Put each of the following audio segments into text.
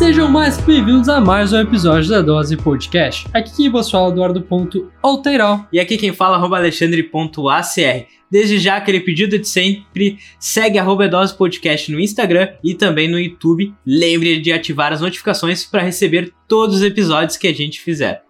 Sejam mais bem-vindos a mais um episódio da Dose Podcast. Aqui quem vos fala é Eduardo.Alteiral. E aqui quem fala é alexandre.acr. Desde já, aquele pedido de sempre, segue arroba Dose Podcast no Instagram e também no YouTube. Lembre de ativar as notificações para receber todos os episódios que a gente fizer.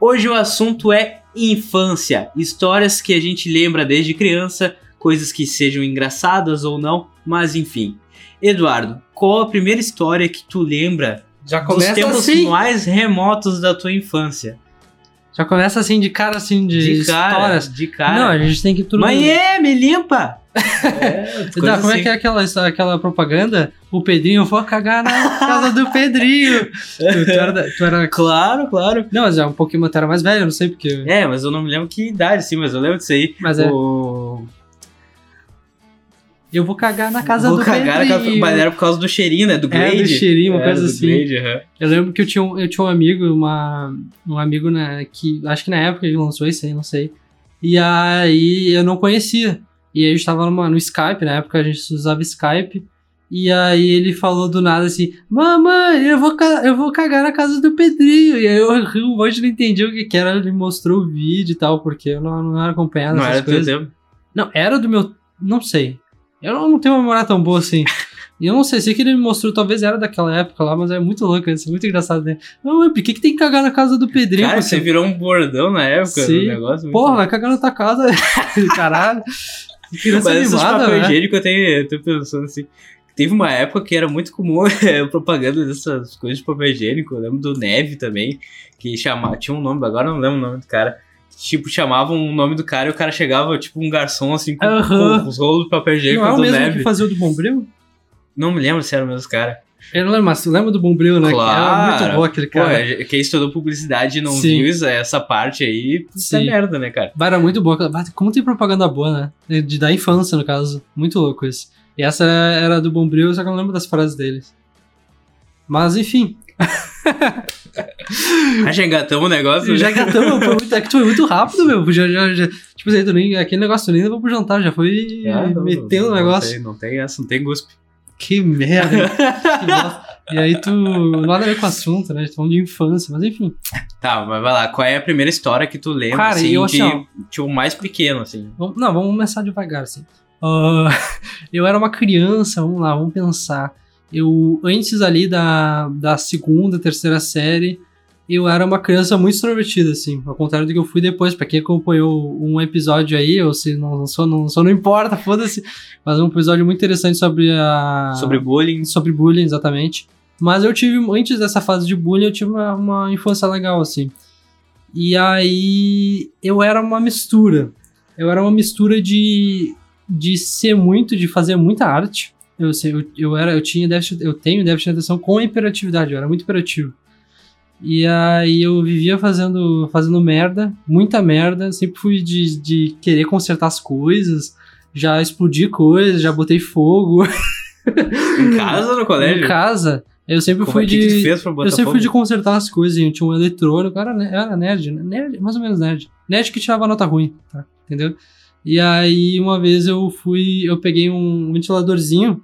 Hoje o assunto é infância, histórias que a gente lembra desde criança, coisas que sejam engraçadas ou não, mas enfim. Eduardo, qual a primeira história que tu lembra Já dos começa tempos assim. mais remotos da tua infância? Já começa assim de cara assim de, De cara, histórias. de cara. Não, a gente tem que tudo. Mãe, é, me limpa! É, como é assim. que é aquela, aquela propaganda? O Pedrinho, vou cagar na casa do Pedrinho. tu, tu era, tu era- Claro, claro. Não, mas é um pouquinho, tu era mais velho, eu não sei porque. É, mas eu não me lembro que idade, sim, mas eu lembro disso aí. Mas é. Eu vou cagar na casa Vou do cagar na casa- Pedrinho. Mas era por causa do cheirinho, né? Do É, Glade. do cheirinho, uma Era coisa do assim. Glade, aham. Eu lembro que eu tinha um, eu tinha um amigo, uma, um amigo né, que acho que na época ele lançou isso aí, não sei. E aí eu não conhecia. E aí a gente tava numa, no Skype, na época a gente usava Skype. E aí ele falou do nada assim: Mamãe, eu vou, eu vou cagar na casa do Pedrinho. E aí eu ri um monte, não entendi o que, que era. Ele mostrou o vídeo e tal, porque eu não, não era acompanhado Não essas era do teu coisas. tempo. Não, era do meu. Não sei. Eu não, tenho uma memória tão boa assim. E eu não sei, sei que ele me mostrou, talvez era daquela época lá, mas é muito louco isso, muito engraçado, né? Não, mas por que, que tem que cagar na casa do Pedrinho? Cara, você virou um bordão na época Sim. do negócio. muito Porra, vai cagar na tua casa. Caralho. Criança Mas esses animada, papel né? higiênico eu tenho, eu tô pensando assim. Teve uma época que era muito comum eh, propaganda dessas coisas de papel higiênico. Eu lembro do Neve também, que chamava, tinha um nome, agora eu não lembro o nome do cara. Tipo, chamavam o nome do cara e o cara chegava, tipo, um garçom assim, com, Aham. com os rolos de papel higiênico Não é o mesmo Neve. que fazia o do Bombril? Não me lembro se era o mesmo cara. Eu não lembro, mas tu lembra do Bombril, né? Que Era Claro. muito bom aquele Pô, cara. é- quem estudou publicidade e não Sim. viu isso- essa parte aí, isso é merda, né, cara? Bah, Era muito bah, Como tem propaganda boa, né? De, da infância, no caso. Muito louco isso. E essa era do Bombril, só que eu não lembro das frases deles. Mas enfim, Já já engatamos o negócio. já né? gatamos, foi muito, é que tu foi muito rápido, meu. Já, já, já, tipo assim, tu nem, aquele negócio tu nem levou pro jantar, já foi Ah, não, metendo o negócio. Tem, não tem essa, não tem guspe. Que merda. Que e aí tu. Nada a ver com o assunto, né? A gente tá falando de infância, mas enfim. Tá, mas vai lá. Qual é a primeira história que tu lembra, Cara, assim, eu, de, assim, tipo, mais pequeno, assim? Vamos- não, vamos começar devagar, assim. Ah, eu era uma criança, vamos lá, vamos pensar. Eu, antes ali da, da segunda, terceira série, eu era uma criança muito extrovertida, assim. Ao contrário do que eu fui depois. Pra quem acompanhou um episódio aí, ou se não, só, não, só não importa, foda-se. Mas um episódio muito interessante sobre a. Sobre bullying. sobre bullying, exatamente. Mas eu tive, antes dessa fase de bullying, eu tive uma, uma infância legal, assim. E aí eu era uma mistura. Eu era uma mistura de, de ser muito, de fazer muita arte. Eu, sei, eu, eu era, eu tinha déficit, eu tenho déficit de atenção com hiperatividade, eu era muito hiperativo. E aí eu vivia fazendo, fazendo merda, muita merda, sempre fui de, de querer consertar as coisas, já explodi coisas, já botei fogo. Em casa ou no colégio? Em casa, eu sempre Como fui é que que de. fez pra botar Eu sempre fogo? fui de consertar as coisas, eu tinha um eletrônico, era, eu era nerd, né? nerd, mais ou menos nerd. Nerd que tirava nota ruim, tá? Entendeu? E aí, uma vez eu fui, eu peguei um ventiladorzinho,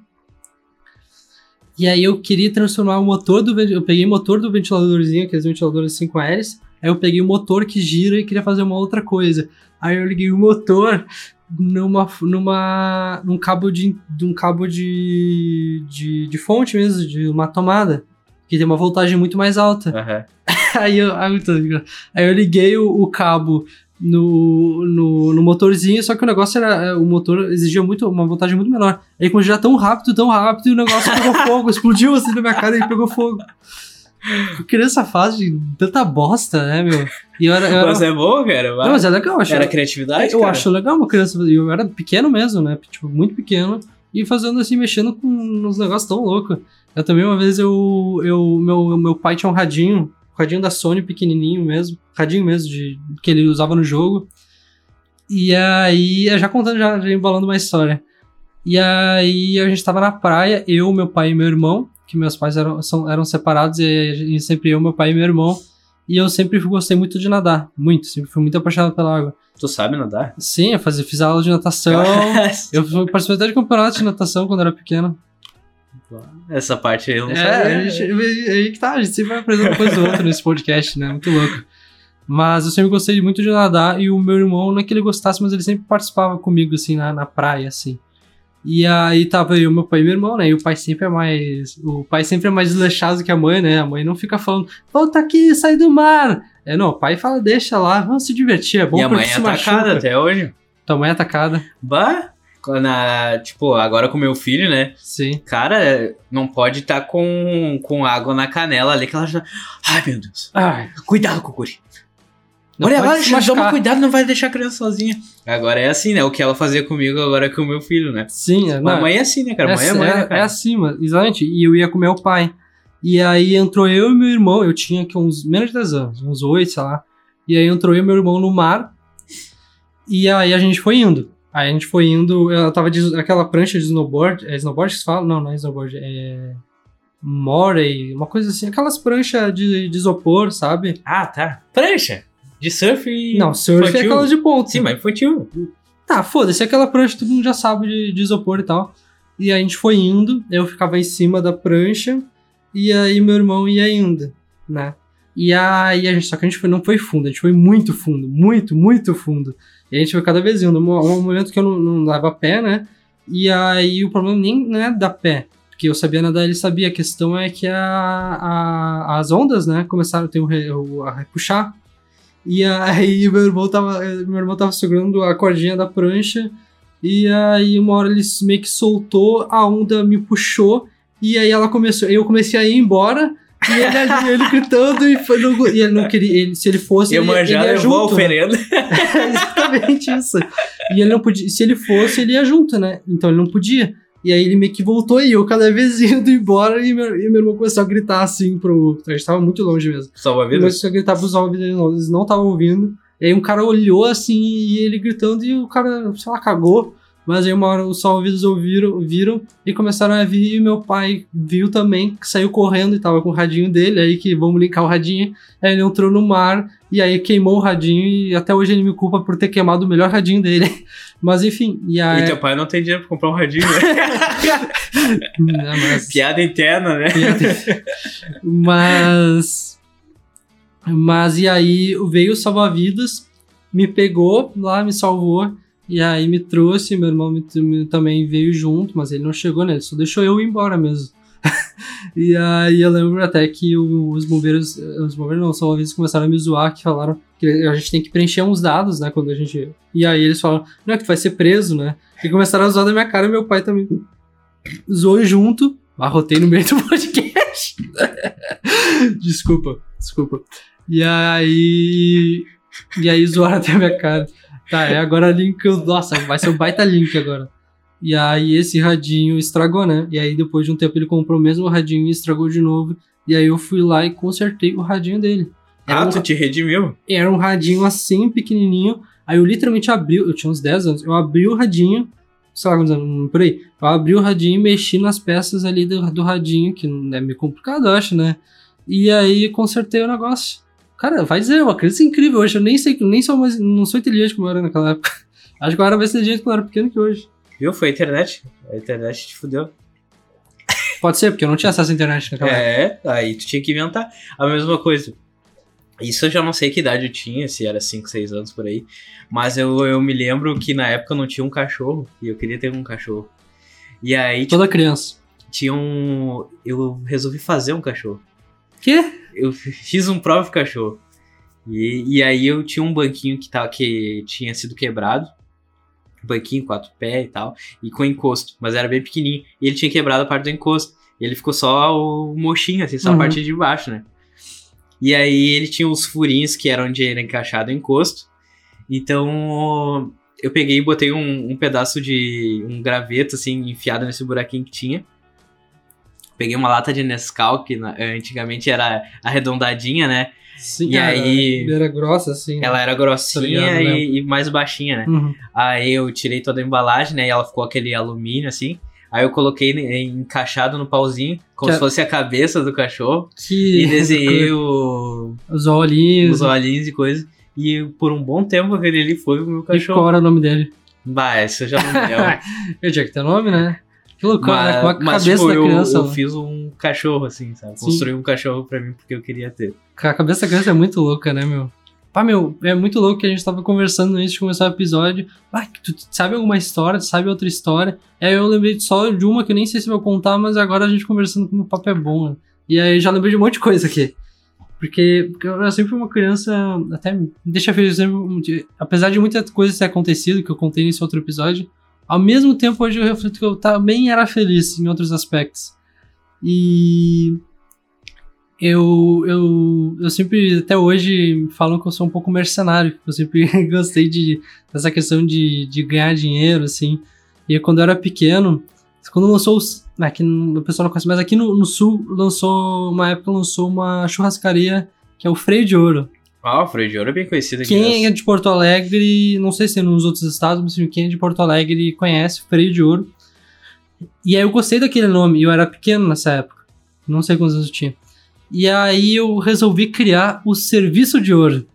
e aí eu queria transformar o motor do eu peguei o motor do ventiladorzinho, aqueles ventiladores 5 hélices, aí eu peguei o motor que gira e queria fazer uma outra coisa. Aí eu liguei o motor numa numa num cabo de um cabo de, de de fonte mesmo, de uma tomada, que tem uma voltagem muito mais alta. Aham. Aí eu, aí eu liguei o, o cabo no, no, no motorzinho, só que o negócio era. O motor exigia muito, uma voltagem muito menor. Aí quando já tão rápido, tão rápido, o negócio pegou fogo, explodiu assim na minha cara e pegou fogo. Criança faz de tanta bosta, né, meu? E eu era. Eu era Mas é bom, cara. não, mas é legal, eu acho. Era criatividade, eu cara? acho legal uma criança. Eu era pequeno mesmo, né? Tipo, muito pequeno. E fazendo assim, mexendo com uns negócios tão loucos. Eu também, uma vez, eu. eu meu, meu pai tinha um radinho. Um radinho da Sony, pequenininho mesmo. Radinho mesmo, de, que ele usava no jogo. E aí, já contando, já, já embalando uma história. E aí, a gente tava na praia, eu, meu pai e meu irmão. Que meus pais eram, são, eram separados. E, e sempre eu, meu pai e meu irmão. E eu sempre gostei muito de nadar. Muito. Sempre fui muito apaixonado pela água. Tu sabe nadar? Sim, eu fazia, fiz aula de natação. eu participei até de campeonato de natação quando era pequeno. Essa parte aí eu não É, sabia. a gente, aí que tá, a gente sempre vai aprendendo uma coisa ou outra nesse podcast, né? Muito louco. Mas eu sempre gostei muito de nadar e o meu irmão, não é que ele gostasse, mas ele sempre participava comigo, assim, na, na praia, assim. E aí tava eu, meu pai e meu irmão, né? E o pai sempre é mais. O pai sempre é mais desleixado que a mãe, né? A mãe não fica falando, volta aqui, sai do mar. É, não, o pai fala, deixa lá, vamos se divertir, é bom e a mãe é se machuca. atacada até hoje. Tua mãe é atacada, Bah! Na, tipo, agora com meu filho, né? sim. Cara, não pode estar com, com água na canela ali que ela já. Ai, meu Deus. Ai, Cuidado com o guri. não Olha lá, já toma cuidado, não vai deixar a criança sozinha. Agora é assim, né? O que ela fazia comigo agora é com o meu filho, né? Sim, é, A não, mãe é assim, né, cara? é, mãe é mãe, né, é, cara? é assim, mano, exatamente. E eu ia com meu pai. E aí entrou eu e meu irmão, eu tinha aqui uns menos de 10 anos, uns 8, sei lá. E aí entrou eu e meu irmão no mar. E aí a gente foi indo. Aí a gente foi indo, ela tava de, aquela prancha de snowboard, é snowboard que se fala? Não, não é snowboard, é Morey, uma coisa assim, aquelas pranchas de, de isopor, sabe? Ah, tá. Prancha. De surf e. Não, surf é infantil. aquela de ponta. Sim, mas infantil. Tá, foda-se, aquela prancha todo mundo já sabe de, de isopor e tal. E a gente foi indo, eu ficava em cima da prancha, e aí meu irmão ia indo, né? E aí a gente, só que a gente foi, não foi fundo, a gente foi muito fundo, muito, muito fundo. E a gente foi cada vez indo, um, um momento que eu não, não dava pé, né? E aí o problema nem não é dar pé, porque eu sabia nadar, ele sabia. A questão é que a, a- as ondas, né, começaram a, o- a puxar. E aí meu irmão tava, meu irmão tava segurando a cordinha da prancha. E aí uma hora ele meio que soltou, a onda me puxou. E aí ela começou, eu comecei a ir embora. E ele, ali, ele gritando e, foi, não- e ele não queria, ele, se ele fosse, E a ele, ele manjada ia a junto. né? oferenda. Exatamente isso. E ele não podia, se ele fosse, ele ia junto, né? Então ele não podia. E aí ele meio que voltou e eu cada vez indo embora e meu, e meu irmão começou a gritar assim pro. A gente tava muito longe mesmo. Salva a Ele vida. começou a gritar dele, não, eles não estavam ouvindo. E aí um cara olhou assim e ele gritando e o cara, sei lá, cagou. Mas aí uma hora os ouvidos ouviram, viram e começaram a vir e meu pai viu também, que saiu correndo e tava com o radinho dele, aí que vamos linkar o radinho. Aí ele entrou no mar e aí queimou o radinho e até hoje ele me culpa por ter queimado o melhor radinho dele. Mas enfim, e aí... E teu pai não tem dinheiro pra comprar um radinho, né? Não, mas- Piada interna, né? Mas. Mas e aí veio o salva-vidas, me pegou lá, me salvou. E aí me trouxe, meu irmão me- me- também veio junto, mas ele não chegou, né? Ele só deixou eu ir embora mesmo. e aí eu lembro até que os bombeiros, os bombeiros não, os salva-vidas começaram a me zoar, que falaram que a gente tem que preencher uns dados, né, quando a gente... E aí eles falaram, não, é que tu vai ser preso, né? E começaram a zoar da minha cara, e meu pai também zoou junto, arrotei no meio do podcast. desculpa, desculpa. E aí... E aí zoaram até a minha cara. Tá, é agora link. Nossa, vai ser um baita link agora. E aí esse radinho estragou, né? E aí depois de um tempo ele comprou o mesmo radinho e estragou de novo. E aí eu fui lá e consertei o radinho dele. Era, Ah, um, tu te redimiu? era um radinho assim, pequenininho. Aí eu literalmente abri, eu tinha uns 10 anos, eu abri o radinho, sei lá quantos anos, por aí. Eu abri o radinho e mexi nas peças ali do, do radinho, que é meio complicado, eu acho, né? E aí consertei o negócio. Cara, vai dizer, é uma criança incrível hoje. Eu nem sei, nem sou mais, não sou inteligente como eu era naquela época. Acho que eu era mais inteligente quando eu era pequeno que hoje. Viu? Foi a internet. A internet te fudeu. Pode ser, porque eu não tinha acesso à internet naquela época. É, aí tu tinha que inventar. A mesma coisa. Isso eu já não sei que idade eu tinha, se era 5, 6 anos por aí. Mas eu, eu me lembro que na época eu não tinha um cachorro. E eu queria ter um cachorro. E aí Toda criança. tinha um. Eu resolvi fazer um cachorro. Quê? Eu fiz um próprio cachorro. E, e aí eu tinha um banquinho que, tava, que tinha sido quebrado. Um banquinho, quatro pés e tal. E com encosto. Mas era bem pequenininho. E ele tinha quebrado a parte do encosto. E ele ficou só o mochinho, assim, só Uhum. a parte de baixo, né? E aí ele tinha uns furinhos que eram onde era encaixado o encosto. Então eu peguei e botei um, um pedaço de um graveto, assim, enfiado nesse buraquinho que tinha. Peguei uma lata de Nescau, que antigamente era arredondadinha, né? Sim, E era- aí- Era grossa, assim. Ela era grossinha Tá ligado, né? e, e mais baixinha, né? Uhum. Aí eu tirei toda a embalagem, né? E ela ficou aquele alumínio, assim. Aí eu coloquei encaixado no pauzinho, como Que se fosse a cabeça do cachorro. Que... E desenhei o, Os olhinhos. os olhinhos e coisa. E por um bom tempo aquele ali foi o meu E qual cachorro. era o nome dele? Bah, isso eu já não lembro. Eu tinha que ter nome, né? Que loucura, né? Com a mas, cabeça tipo, da eu- criança. Eu, mano. fiz um cachorro, assim, sabe? Sim. Construí um cachorro pra mim porque eu queria ter. A cabeça da criança é muito louca, né, meu? Pá, meu, é muito louco que a gente tava conversando antes de começar o episódio. Ah, tu sabe alguma história, tu sabe outra história. Aí eu lembrei só de uma que eu nem sei se vou contar, mas agora a gente conversando como o papo é bom, né? E aí já lembrei de um monte de coisa aqui. Porque, porque eu sempre fui uma criança, até me deixa feliz, eu sempre- apesar de muitas coisas ter acontecido, que eu contei nesse outro episódio, ao mesmo tempo hoje eu reflito que eu também era feliz em outros aspectos. E eu, eu, eu sempre, até hoje, falam que eu sou um pouco mercenário. Eu sempre gostei de, dessa questão de, de ganhar dinheiro, assim. E quando eu era pequeno, quando lançou. Aqui no, o pessoal não conhece, mas aqui no, no sul lançou. Uma época lançou uma churrascaria que é o Freio de Ouro. Ah, o Freio de Ouro é bem conhecido aqui. Quem é nas- de Porto Alegre, não sei se é nos outros estados, mas assim, quem é de Porto Alegre conhece Freio de Ouro. E aí eu gostei daquele nome, eu era pequeno nessa época. Não sei quantos anos eu tinha. E aí eu resolvi criar o Serviço de Ouro.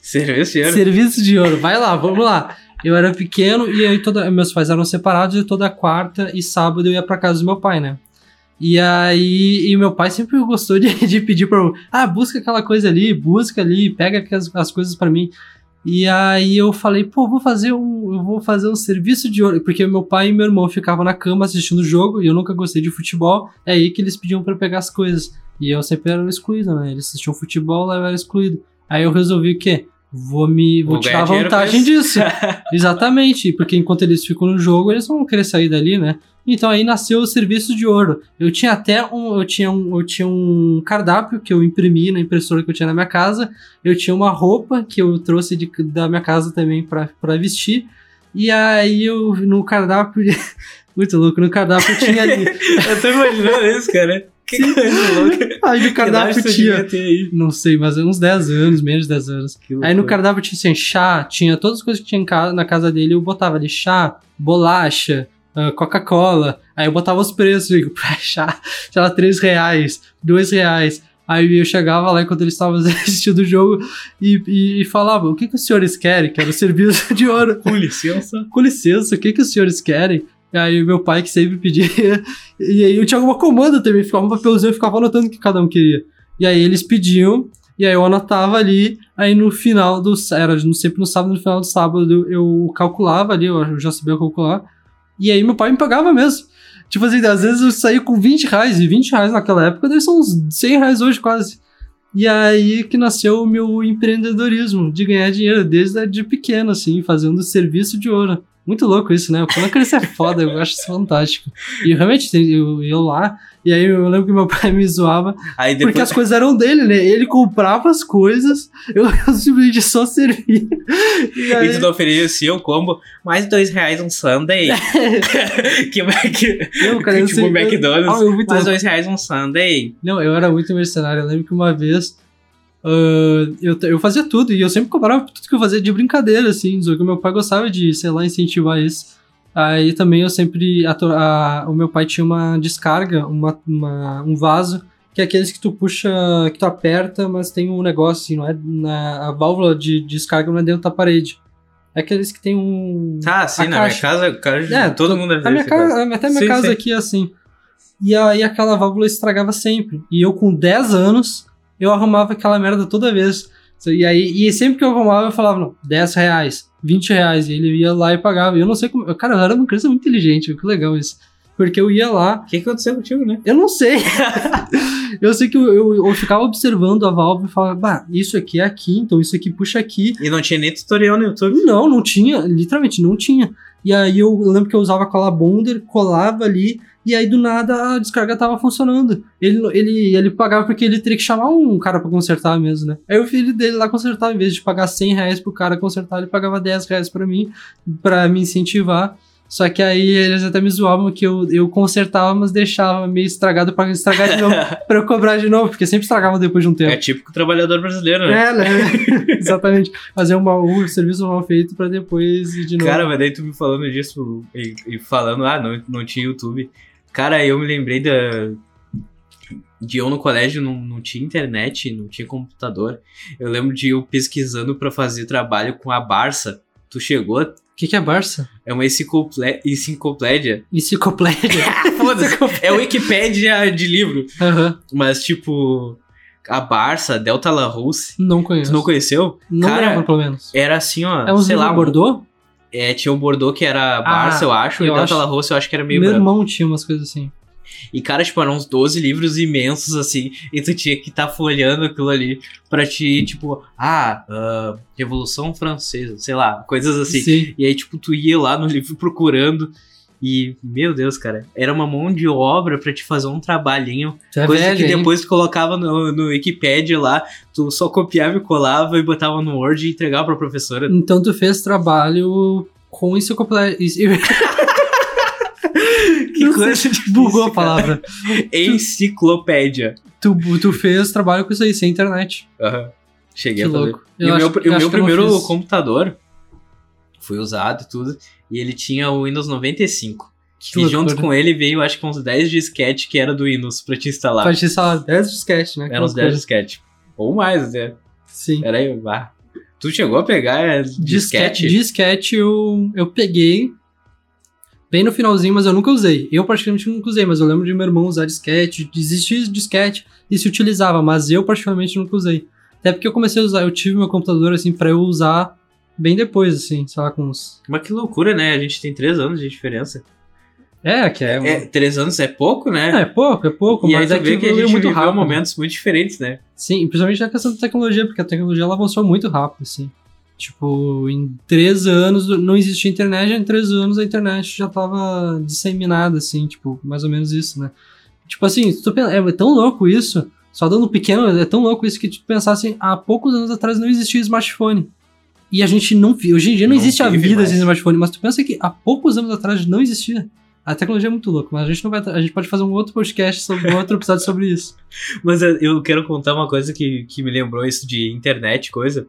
Serviço de Ouro? Serviço de Ouro. Vai lá, vamos lá. Eu era pequeno e aí toda, meus pais eram separados e toda quarta e sábado eu ia pra casa do meu pai, né? E aí, e meu pai sempre gostou de, de pedir pra eu, ah, busca aquela coisa ali, busca ali, pega as, as coisas pra mim. E aí eu falei, pô, vou fazer um, eu vou fazer um serviço de ouro, porque meu pai e meu irmão ficavam na cama assistindo o jogo e eu nunca gostei de futebol, é aí que eles pediam pra eu pegar as coisas. E eu sempre era excluído, né? Eles assistiam futebol, lá eu era excluído. Aí eu resolvi o quê? Vou me vou Vou tirar vantagem isso. disso. Exatamente, porque enquanto eles ficam no jogo, eles vão querer sair dali, né? Então aí nasceu o serviço de ouro. Eu tinha até um, eu tinha um, eu tinha um cardápio que eu imprimi na impressora que eu tinha na minha casa. Eu tinha uma roupa que eu trouxe de- da minha casa também pra pra vestir. E aí eu no cardápio, muito louco, no cardápio tinha ali. Eu tô imaginando isso, cara. Que coisa louca. aí no cardápio tinha, não sei, mas uns 10 anos, menos de 10 anos. Aí no cardápio tinha assim, chá, tinha todas as coisas que tinha casa, na casa dele, eu botava ali chá, bolacha, ah, Coca-Cola. Aí eu botava os preços, digo, pra chá, sei lá, 3 reais, 2 reais. Aí eu chegava lá enquanto eles estavam assistindo o jogo e, e, e falava, o que, que os senhores querem? Quero serviço de ouro. Com licença. Com licença, o que, que os senhores querem? Aí meu pai que sempre pedia. E aí eu tinha alguma comanda também, ficava um papelzinho, eu ficava anotando o que cada um queria. E aí eles pediam, e aí eu anotava ali, aí no final do. Era sempre no sábado, no final do sábado eu calculava ali, eu já sabia calcular. E aí meu pai me pagava mesmo. Tipo assim, às vezes eu saía com 20 reais, e 20 reais naquela época deve ser uns 100 reais hoje quase. E aí que nasceu o meu empreendedorismo, de ganhar dinheiro desde de pequeno, assim, fazendo serviço de ouro. Muito louco isso, né? A criança é foda, eu acho isso fantástico. E realmente, eu, eu lá, e aí eu lembro que meu pai me zoava, Aí depois. porque as coisas eram dele, né? Ele comprava as coisas, eu, eu simplesmente só servia. E aí, E tu não oferecia o combo, mais dois reais um sundae. que, que, não, cara, eu tipo sei- McDonald's. Ah, eu mais dois reais um sundae. Não, eu era muito mercenário. Eu lembro que uma vez ah, eu, eu fazia tudo e eu sempre cobrava tudo que eu fazia de brincadeira, assim. Só que meu pai gostava de, sei lá, incentivar isso. Aí também eu sempre. a a- o meu pai tinha uma descarga, uma, uma- um vaso, que é aqueles que tu puxa, que tu aperta, mas tem um negócio assim, não é? Na, a válvula de descarga não é dentro da parede. É aqueles que tem um. Ah, sim, na minha casa, cara, É, todo to- mundo a minha casa, Até a minha Sim, casa sim. aqui é assim. E aí aquela válvula estragava sempre. E eu com 10 anos, eu arrumava aquela merda toda vez. E aí, e sempre que eu arrumava, eu falava, não, 10 reais, 20 reais. E ele ia lá e pagava. E eu não sei como. Cara, eu era uma criança muito inteligente, que legal isso. Porque eu ia lá, O que que aconteceu contigo, né? eu não sei. eu sei que eu, eu, eu ficava observando a válvula e falava, bah, isso aqui é aqui, então isso aqui puxa aqui. E não tinha nem tutorial no YouTube. Não, não tinha, literalmente não tinha. E aí eu lembro que eu usava cola bonder, colava ali, e aí do nada a descarga tava funcionando. Ele, ele, ele pagava porque ele teria que chamar um cara pra consertar mesmo, né? Aí o filho dele lá consertava, em vez de pagar 100 reais pro cara consertar, ele pagava 10 reais pra mim, pra me incentivar. Só que aí eles até me zoavam que eu, eu consertava, mas deixava meio estragado pra estragar de novo, pra eu cobrar de novo, porque sempre estragava depois de um tempo. É típico trabalhador brasileiro, né? É, né? Exatamente. Fazer um, mal, um serviço mal feito pra depois ir de novo. Cara, mas daí tu me falando disso e, e falando, ah, não, não tinha YouTube. Cara, eu me lembrei da. De eu no colégio não, não tinha internet, não tinha computador. Eu lembro de eu pesquisando pra fazer trabalho com a Barça. Tu chegou a que, que é Barça? É uma enciclopédia. Enciclopédia. Foda-se. é Wikipédia de livro. Aham. Mas, tipo, a Barça, Delta La Rousse. Não Tu conheço. não conheceu? Não Cara, lembro, pelo menos. Era assim, ó. É uns sei lá. Bordeaux? É, tinha o Bordeaux que era Barça, Ah, eu acho. E eu o Delta acho- La Rousse eu acho que era meio Meu branco. irmão tinha umas coisas assim. E, cara, tipo, eram uns 12 livros imensos, assim, e tu tinha que estar folhando aquilo ali pra te, tipo, ah, ah, Revolução Francesa, sei lá, coisas assim. Sim. E aí, tipo, tu ia lá no livro procurando. E, meu Deus, cara, era uma mão de obra pra te fazer um trabalhinho. Tu é coisa velho, que hein? depois tu colocava no, no Wikipedia lá, tu só copiava e colava e botava no Word e entregava pra professora. Então tu fez trabalho com enciclopédia. Que Não coisa difícil, Bugou a palavra. Enciclopédia. Tu, tu fez trabalho com isso aí, sem internet. Aham. Cheguei Que a fazer. louco. E Eu o meu, acho- e eu o meu primeiro computador foi usado e tudo. E ele tinha o Windows 95. Que e loucura. junto com ele veio, acho que uns 10 disquete que era do Windows pra te instalar. Pode instalar 10 disquete, né? Eram uns 10 disquete. Ou mais, até. Sim. Era aí. Tu chegou a pegar é, Disquete, disquete? disquete eu, eu peguei bem no finalzinho, mas eu nunca usei. Eu particularmente nunca usei, mas eu lembro de meu irmão usar disquete. Existia disquete e se utilizava, mas eu particularmente nunca usei. Até porque eu comecei a usar, eu tive meu computador assim pra eu usar bem depois, assim, sei lá, com uns. Mas que loucura, né? A gente tem 3 anos de diferença. É, que é. É, 3 anos é pouco, né? É, pouco, é pouco, e mas tu é vê que a gente muito viveu rápido. momentos muito diferentes, né? Sim, principalmente na questão da tecnologia, porque a tecnologia ela avançou muito rápido, assim. Tipo, em três anos não existia internet, em três anos a internet já tava disseminada, assim, tipo, mais ou menos isso, né? Tipo assim, é tão louco isso, só dando um pequeno, é tão louco isso que tu pensar assim, há poucos anos atrás não existia smartphone. E a gente não viu, hoje em dia não, Não existe a vida mais. sem smartphone, mas tu pensa que há poucos anos atrás não existia. A tecnologia é muito louca, mas a gente não vai, a gente pode fazer um outro podcast sobre um outro episódio sobre isso. Mas eu- eu quero contar uma coisa que, que me lembrou isso de internet, coisa.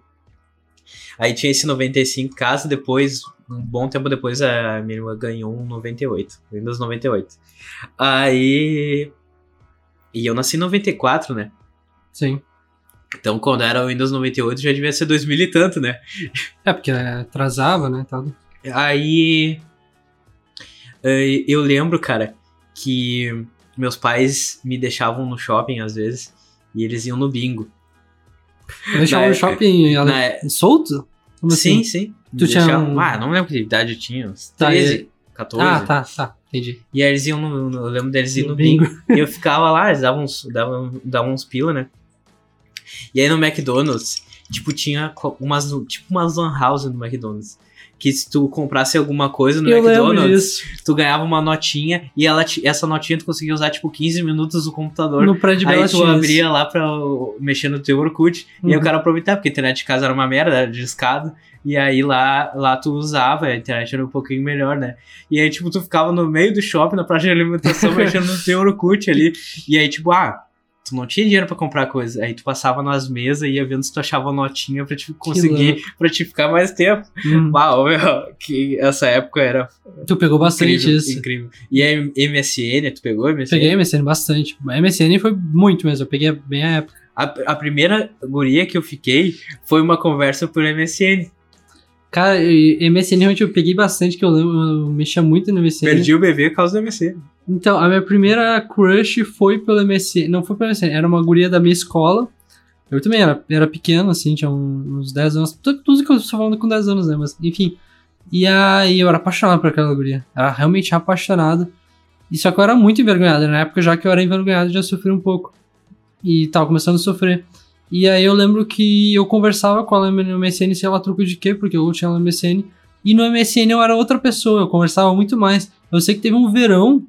Aí tinha esse 95 caso, depois, um bom tempo depois, a minha irmã ganhou um 98, Windows 98. Aí. E eu nasci em 94, né? Sim. Então quando era o Windows 98 já devia ser 2000 e tanto, né? É, porque atrasava, né, tal. Aí. eh, Eu lembro, cara, que meus pais me deixavam no shopping às vezes e eles iam no bingo. Deixava Na o época- shopping ela- Na- solto? Como sim, assim? sim. Tu tinha um- Ah, não lembro que idade eu tinha. uns Tá, 13, 14. Ah, tá, tá, entendi. E aí eles iam no, no- Eu lembro deles ir No no bingo. e eu ficava lá, eles davam uns, davam, davam uns pila, né? E aí no McDonald's, tipo, tinha umas. Tipo umas lan house no McDonald's. Que se tu comprasse alguma coisa no eu McDonald's, tu ganhava uma notinha e ela, te- essa notinha tu conseguia usar, tipo, 15 minutos do computador. No prédio Aí tu abria lá pra mexer no teu Orkut e aí Uhum. o cara aproveitava, porque a internet de casa era uma merda, era discado. E aí lá, lá tu usava, a internet era um pouquinho melhor, né? E aí, tipo, tu ficava no meio do shopping, na praça de alimentação, mexendo no teu Orkut ali. E aí, tipo, ah, tu não tinha dinheiro pra comprar coisa. Aí tu passava nas mesas e ia vendo se tu achava notinha pra te conseguir, pra te ficar mais tempo. Uhum. Uau, meu, que essa época era Tu pegou bastante incrível, isso. incrível. E a MSN, tu pegou a MSN? Peguei MSN bastante. A MSN foi muito mesmo, eu peguei bem a época. A, a primeira guria que eu fiquei foi uma conversa por MSN. Cara, MSN realmente eu peguei bastante, que eu lembro, eu mexia muito no MSN. Perdi o bebê por causa do MSN. Então, a minha primeira crush foi pelo MSN. Não foi pelo MSN, era uma guria da minha escola. Eu também era, era pequeno, assim, tinha uns 10 anos. Tudo, tudo que eu estou falando com 10 anos, né? Mas, enfim. E aí eu era apaixonado por aquela guria. Era realmente apaixonado. E só que eu era muito envergonhado. Na época, já que eu era envergonhado, já sofri um pouco. E tava começando a sofrer. E aí eu lembro que eu conversava com ela no MSN, sei lá truco de quê, porque eu tinha ela no MSN. E no MSN eu era outra pessoa, eu conversava muito mais. Eu sei que teve um verão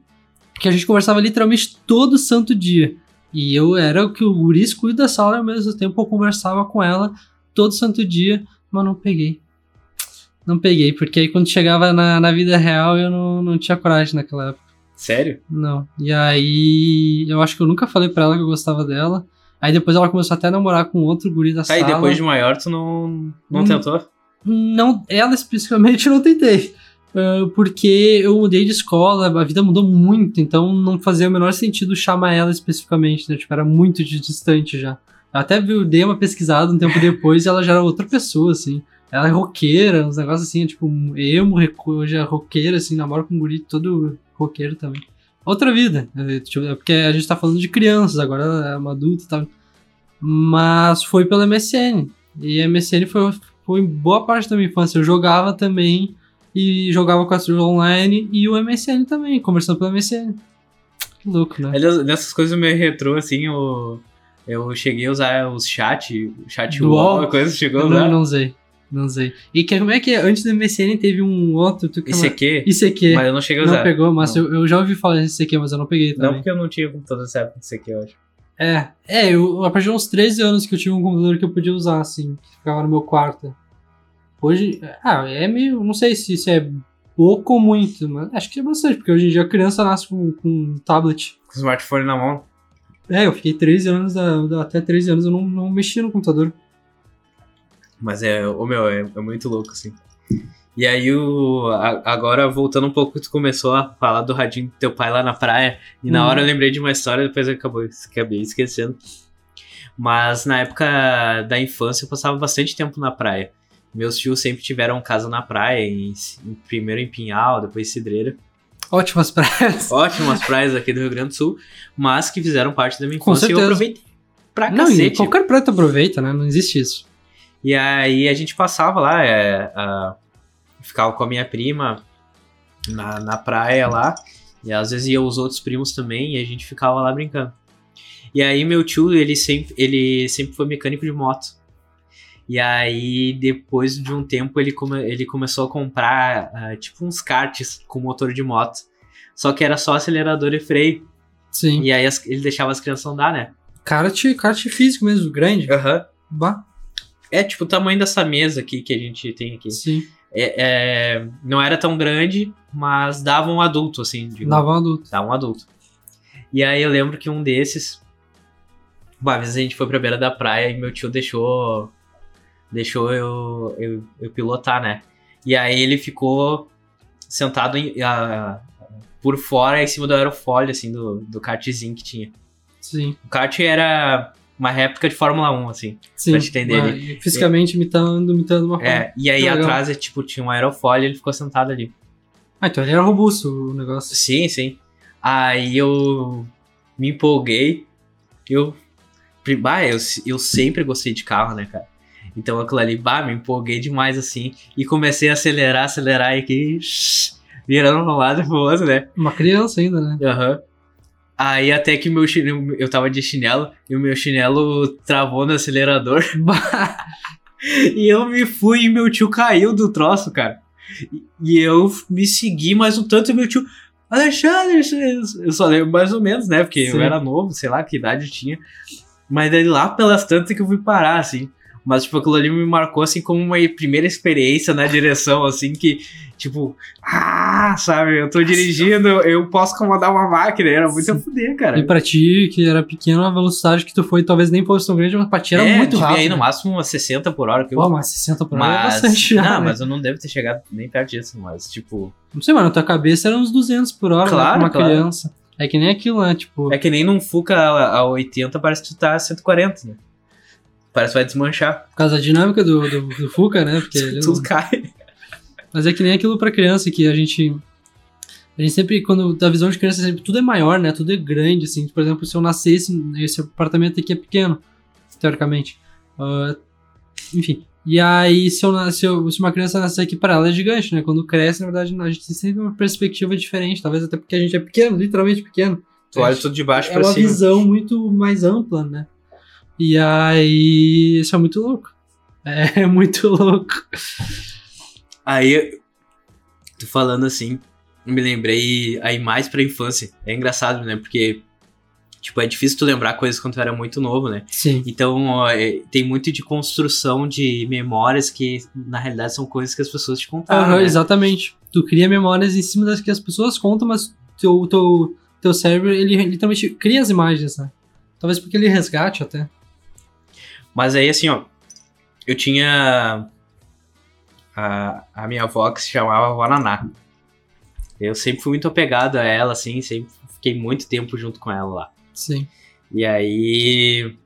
que a gente conversava literalmente todo santo dia. E eu era o que o guri excluído da sala, ao mesmo tempo eu conversava com ela todo santo dia, mas não peguei. Não peguei, porque aí quando chegava na, na vida real eu não, não tinha coragem naquela época. Sério? Não. E aí eu acho que eu nunca falei pra ela que eu gostava dela. Aí depois ela começou até a namorar com outro guri da sala. depois de maior tu não, não Hum. tentou? Não, ela especificamente não tentei. Ah, porque eu mudei de escola, a vida mudou muito, então não fazia o menor sentido chamar ela especificamente, né? Tipo, era muito distante já. Eu até vi, dei uma pesquisada um tempo depois e ela já era outra pessoa, assim. ela é roqueira, uns negócios assim, tipo, emo, hoje é roqueira, assim, namora com um guri todo roqueiro também. Outra vida, é, tipo, é porque a gente tá falando de crianças, agora ela é uma adulta e tal. Mas foi pela MSN. E a MSN foi, foi boa parte da minha infância. Eu jogava também e jogava com a Astro online e o MSN também, conversando pela MSN. Que louco, né? Aliás, nessas coisas meio retrô, assim, eu, eu cheguei a usar os chat, o chat UOL? coisa, chegou a Eu usar. não, não usei. Não usei. E que, como é que é? Antes do MSN teve um outro. Tu, Esse aqui, ICQ. mas eu não cheguei a Não usar. pegou, mas Não. Eu, eu já ouvi falar desse ICQ, mas eu não peguei Não, também. porque eu não tinha computador nessa época desse aqui, eu acho. É, é, eu, a partir de uns 13 anos que eu tive um computador que eu podia usar, assim, que ficava no meu quarto. Hoje, ah, é meio, não sei se isso é pouco ou muito, mas acho que é bastante, porque hoje em dia a criança nasce com, com um tablet. Com smartphone na mão. É, eu fiquei 13 anos, até 13 anos eu não, não mexia no computador. Mas é, o meu, é, é muito louco, assim. E aí, o, a- agora voltando um pouco, tu começou a falar do radinho do teu pai lá na praia. E na Uhum. hora eu lembrei de uma história, depois eu acabou, acabei esquecendo. Mas na época da infância eu passava bastante tempo na praia. Meus tios sempre tiveram casa na praia, em, em- primeiro em Pinhal, depois em Cidreira. Ótimas praias. Ótimas praias aqui do Rio Grande do Sul, mas que fizeram parte da minha Com infância e eu aproveitei pra Não, cacete. qualquer praia tu aproveita, né? Não existe isso. E aí a gente passava lá, é, a- ficava com a minha prima na, na praia lá, e às vezes ia os outros primos também, e a gente ficava lá brincando. E aí meu tio, ele sempre, ele sempre foi mecânico de moto. E aí, depois de um tempo, ele, come, ele começou a comprar, ah, tipo, uns karts com motor de moto. Só que era só acelerador e freio. Sim. E aí as- ele deixava as crianças andar, né? Kart, kart físico mesmo, grande. Aham. Bah, É tipo o tamanho dessa mesa aqui que a gente tem aqui. sim. É, é, não era tão grande, mas dava um adulto, assim. Digo, Dava um adulto. dava um adulto. E aí eu lembro que um desses. Uma vez a gente foi pra beira da praia e meu tio deixou. Deixou eu, eu, eu pilotar, né? E aí ele ficou sentado em, ah, por fora em cima do aerofólio, assim, do, do kartzinho que tinha. Sim. O kart era uma réplica de Fórmula 1, assim. Sim. Pra te entender, Bah, e Fisicamente imitando, imitando uma forma. É, e aí legal. atrás, é, tipo, tinha um aerofólio e ele ficou sentado ali. Ah, então ele era robusto o negócio. Sim, sim. Aí eu me empolguei. Eu. Bah, eu, eu sempre gostei de carro, né, cara? Então aquilo ali, bah, me empolguei demais assim. E comecei a acelerar, acelerar e aqui. Virando um lado pro outro, né? Uma criança ainda, né? Aham. Aí até que meu chinelo, eu tava de chinelo e o meu chinelo travou no acelerador. E eu me fui e meu tio caiu do troço, cara. E- E eu me segui mais um tanto e meu tio. Alexandre, eu só lembro mais ou menos, né? Porque Sim. eu era novo, sei lá que idade eu tinha. Mas daí lá pelas tantas que eu fui parar, assim. Mas, tipo, aquilo ali me marcou, assim, como uma primeira experiência na direção, assim, que, tipo, ah, sabe, eu tô dirigindo, eu posso comandar uma máquina, era muito a fuder, cara. e pra ti, que era pequeno, a velocidade que tu foi talvez nem fosse tão grande, mas pra ti era é, muito rápido. ir no máximo umas 60 por hora, que eu Pô, mas 60 por hora é mas, bastante já, não, né? mas eu não devo ter chegado nem perto disso, mas tipo. Não sei, mano, na tua cabeça era uns 200 por hora, Claro, né, pra uma claro. criança. É que nem aquilo, né? Tipo, É que nem num Fuca a, a 80 parece que tu tá a 140, né? Parece que vai desmanchar. por causa da dinâmica do, do, do Fuca, né? Porque ele Tudo não- cai. Mas é que nem aquilo pra criança que a gente. A gente sempre, quando da visão de criança, sempre, tudo é maior, né? Tudo é grande, assim. Por exemplo, se eu nascesse, esse apartamento aqui é pequeno, teoricamente. Ah, enfim. E aí, se, eu, se, eu, se uma criança nascer aqui para ela é gigante, né? Quando cresce, na verdade, a gente tem sempre uma perspectiva diferente. Talvez até porque a gente é pequeno, literalmente pequeno. Tu olha tudo de baixo é pra uma cima. visão muito mais ampla, né? E aí, isso é muito louco. É muito louco. Aí, tu falando assim, eu me lembrei aí mais pra infância. É engraçado, né? Porque, tipo, é difícil tu lembrar coisas quando tu era muito novo, né? Sim. Então, ó, é, tem muito de construção de memórias que, na realidade, são coisas que as pessoas te contaram. Aham, né? Exatamente. Tu cria memórias em cima das que as pessoas contam, mas teu, teu, teu cérebro, ele literalmente cria as imagens, né? Talvez porque ele resgate até. Mas aí, assim, ó, eu tinha a, a minha avó que se chamava Avó Naná. Eu sempre fui muito apegado a ela, assim, sempre fiquei muito tempo junto com ela lá. Sim. E aí,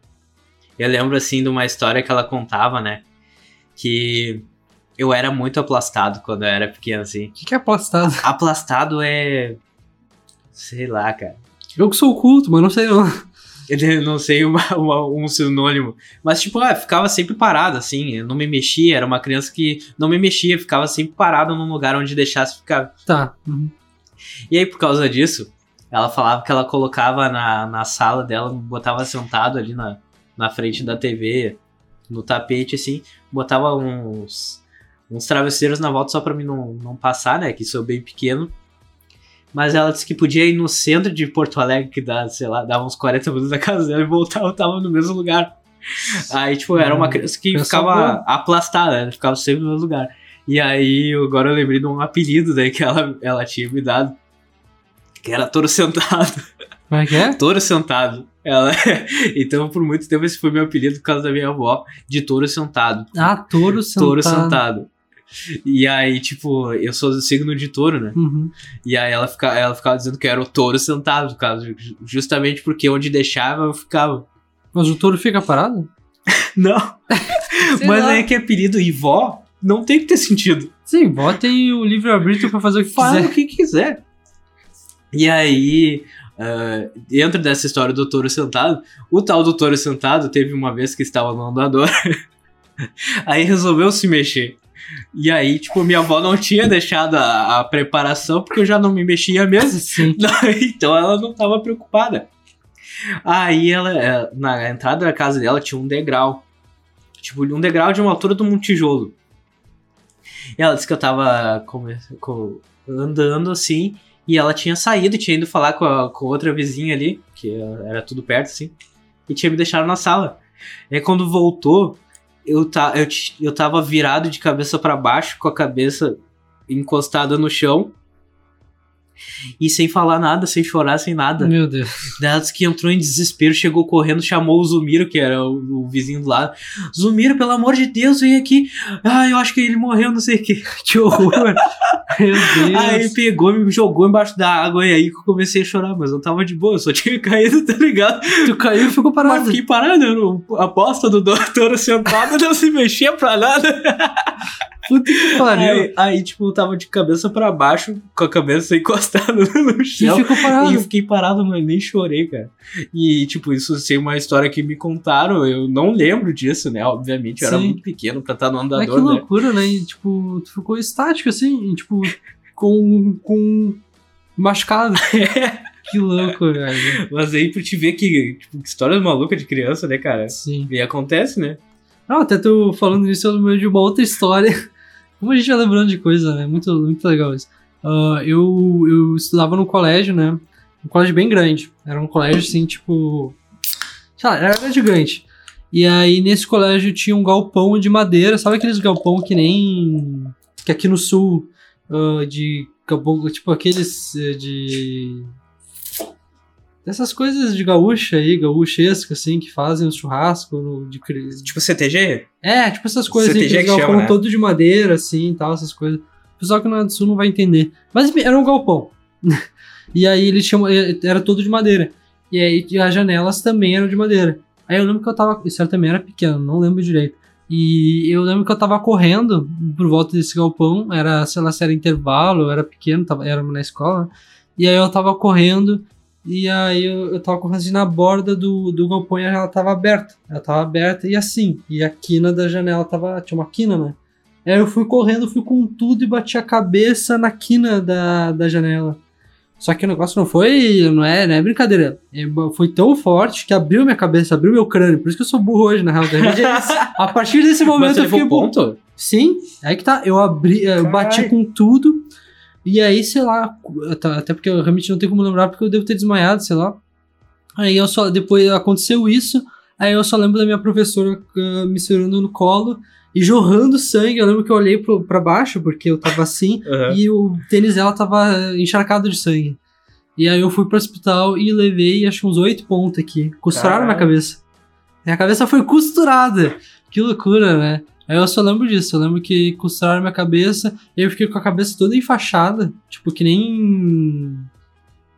eu lembro, assim, de uma história que ela contava, né, que eu era muito aplastado quando eu era pequeno, assim. O que, que é aplastado? Aplastado é. Sei lá, cara. Eu que sou culto, mas não sei não. Eu não sei uma- uma- um sinônimo. Mas, tipo, ah, ficava sempre parado, assim. Eu não me mexia. Era uma criança que não me mexia, ficava sempre parado num lugar onde deixasse ficar. Tá. uhum. E aí, por causa disso, ela falava que ela colocava na, na sala dela, botava sentado ali na, na frente da TV, no tapete, assim, botava uns, uns travesseiros na volta só pra mim não, não passar, né? Que sou bem pequeno. Mas ela disse que podia ir no centro de Porto Alegre, que dá, sei lá, dava uns 40 minutos da casa dela e voltava, tava no mesmo lugar. Aí, tipo, era uma Hum, criança que ficava aplastada, né? Ficava sempre no mesmo lugar. E aí, agora eu lembrei de um apelido daí que ela, ela tinha me dado. Que era touro sentado. Como é que é? Touro sentado. Ela... Então, por muito tempo, esse foi meu apelido por causa da minha avó, de touro sentado. Ah, touro sentado. Touro sentado. E aí, tipo, eu sou do signo de touro, né? Uhum. E aí ela, fica, ela ficava dizendo que eu era o touro sentado, causa, justamente porque onde deixava eu ficava. Mas o touro fica parado? Não. Mas lá. aí que é apelido e vó, não tem que ter sentido. Sim, vó tem o livre-arbítrio pra fazer o que Fala quiser. o que quiser. E aí, ah, dentro dessa história do touro sentado, o tal do touro sentado teve uma vez que estava no andador, aí resolveu se mexer. E aí, tipo, minha avó não tinha deixado a, a preparação porque eu já não me mexia mesmo. Sim. então ela não tava preocupada. Aí ela, eh, na entrada da casa dela tinha um degrau. Tipo, um degrau de uma altura de um tijolo. E ela disse que eu tava andando assim. E ela tinha saído, tinha ido falar com, a, com outra vizinha ali, que era tudo perto assim. E tinha me deixado na sala. E aí quando voltou, eu, ta, eu, eu tava virado de cabeça pra baixo, com a cabeça encostada no chão. E sem falar nada, sem chorar, sem nada. Meu Deus. Disse que entrou em desespero, chegou correndo, chamou o Zumiro, que era o, o vizinho do lado. Zumiro, pelo amor de Deus, vem aqui. Ah, eu acho que ele morreu, não sei o que. Que horror. Meu Deus. Aí ele pegou me jogou embaixo da água e aí eu comecei a chorar, mas eu tava de boa, eu só tinha caído, tá ligado? Tu caiu e ficou Mas parado. fiquei parado, eu não- a bosta do doutor sentado não se mexia pra nada. Puta que pariu. Aí, aí, tipo, eu tava de cabeça pra baixo, com a cabeça encostada no E chão. ficou E eu parado. fiquei parado, mas nem chorei, cara. E, tipo, isso ser uma história que me contaram, eu não lembro disso, né? Obviamente, eu era Sim. muito pequeno pra estar no Mas que andador, né? loucura, né? E, tipo, tu ficou estático assim, e, tipo, com. com. machucado. que louco, velho. Mas aí pra te ver que, tipo, que história maluca de criança, né, cara? Sim. E acontece, né? Ah, até tô falando nisso, eu lembro de uma outra história. Como a gente vai lembrando de coisa, né? Muito, muito legal isso. Ah, eu, eu estudava no colégio, né? Um colégio bem grande. Era um colégio, assim, tipo. Sei lá, era gigante. E aí, nesse colégio tinha um galpão de madeira. Sabe aqueles galpão que nem. que aqui no sul. ah, de. tipo aqueles eh, de. Dessas coisas de gaúcha aí, gaúchesco, assim, que fazem os churrascos no- de, Tipo CTG? é, tipo essas coisas assim, CTG que que galpão chama, né? todo de madeira, assim, e tal, essas coisas. O pessoal que não é do sul não vai entender. Mas era um galpão. e aí eles chamam, era todo de madeira. E aí as janelas também eram de madeira. Aí eu lembro que eu tava, isso também era pequeno, não lembro direito. E eu lembro que eu tava correndo por volta desse galpão, era, sei lá, se era intervalo, eu era pequeno, tava, era na escola, né? E aí eu tava correndo, e aí eu, eu tava correndo assim na borda do, do galpão e ela tava aberta. Ela tava aberta e assim. E a quina da janela tava. Tinha uma quina, né? Aí eu fui correndo, fui com tudo e bati a cabeça na quina da, da janela. Só que o negócio não foi. Não é, não é brincadeira. É, Foi tão forte que abriu minha cabeça, abriu meu crânio. Por isso que eu sou burro hoje, na real. É. A partir desse Mas momento você eu fiquei ponto? Sim, aí que tá. Eu abri, eu bati Caralho. com tudo. E aí, sei lá, até porque eu realmente não tenho como lembrar, porque eu devo ter desmaiado, sei lá. Aí eu só, depois aconteceu isso, aí eu só lembro da minha professora ah, me segurando no colo e jorrando sangue. Eu lembro que eu olhei pro, pra baixo, porque eu tava assim, Aham. e o tênis dela tava encharcado de sangue. E aí eu fui pro hospital e levei acho que uns oito pontos aqui. Costuraram minha Caralho. cabeça. Minha cabeça foi costurada. Que loucura, né? Aí eu só lembro disso. Eu lembro que costuraram minha cabeça e eu fiquei com a cabeça toda enfaixada. Tipo, que nem.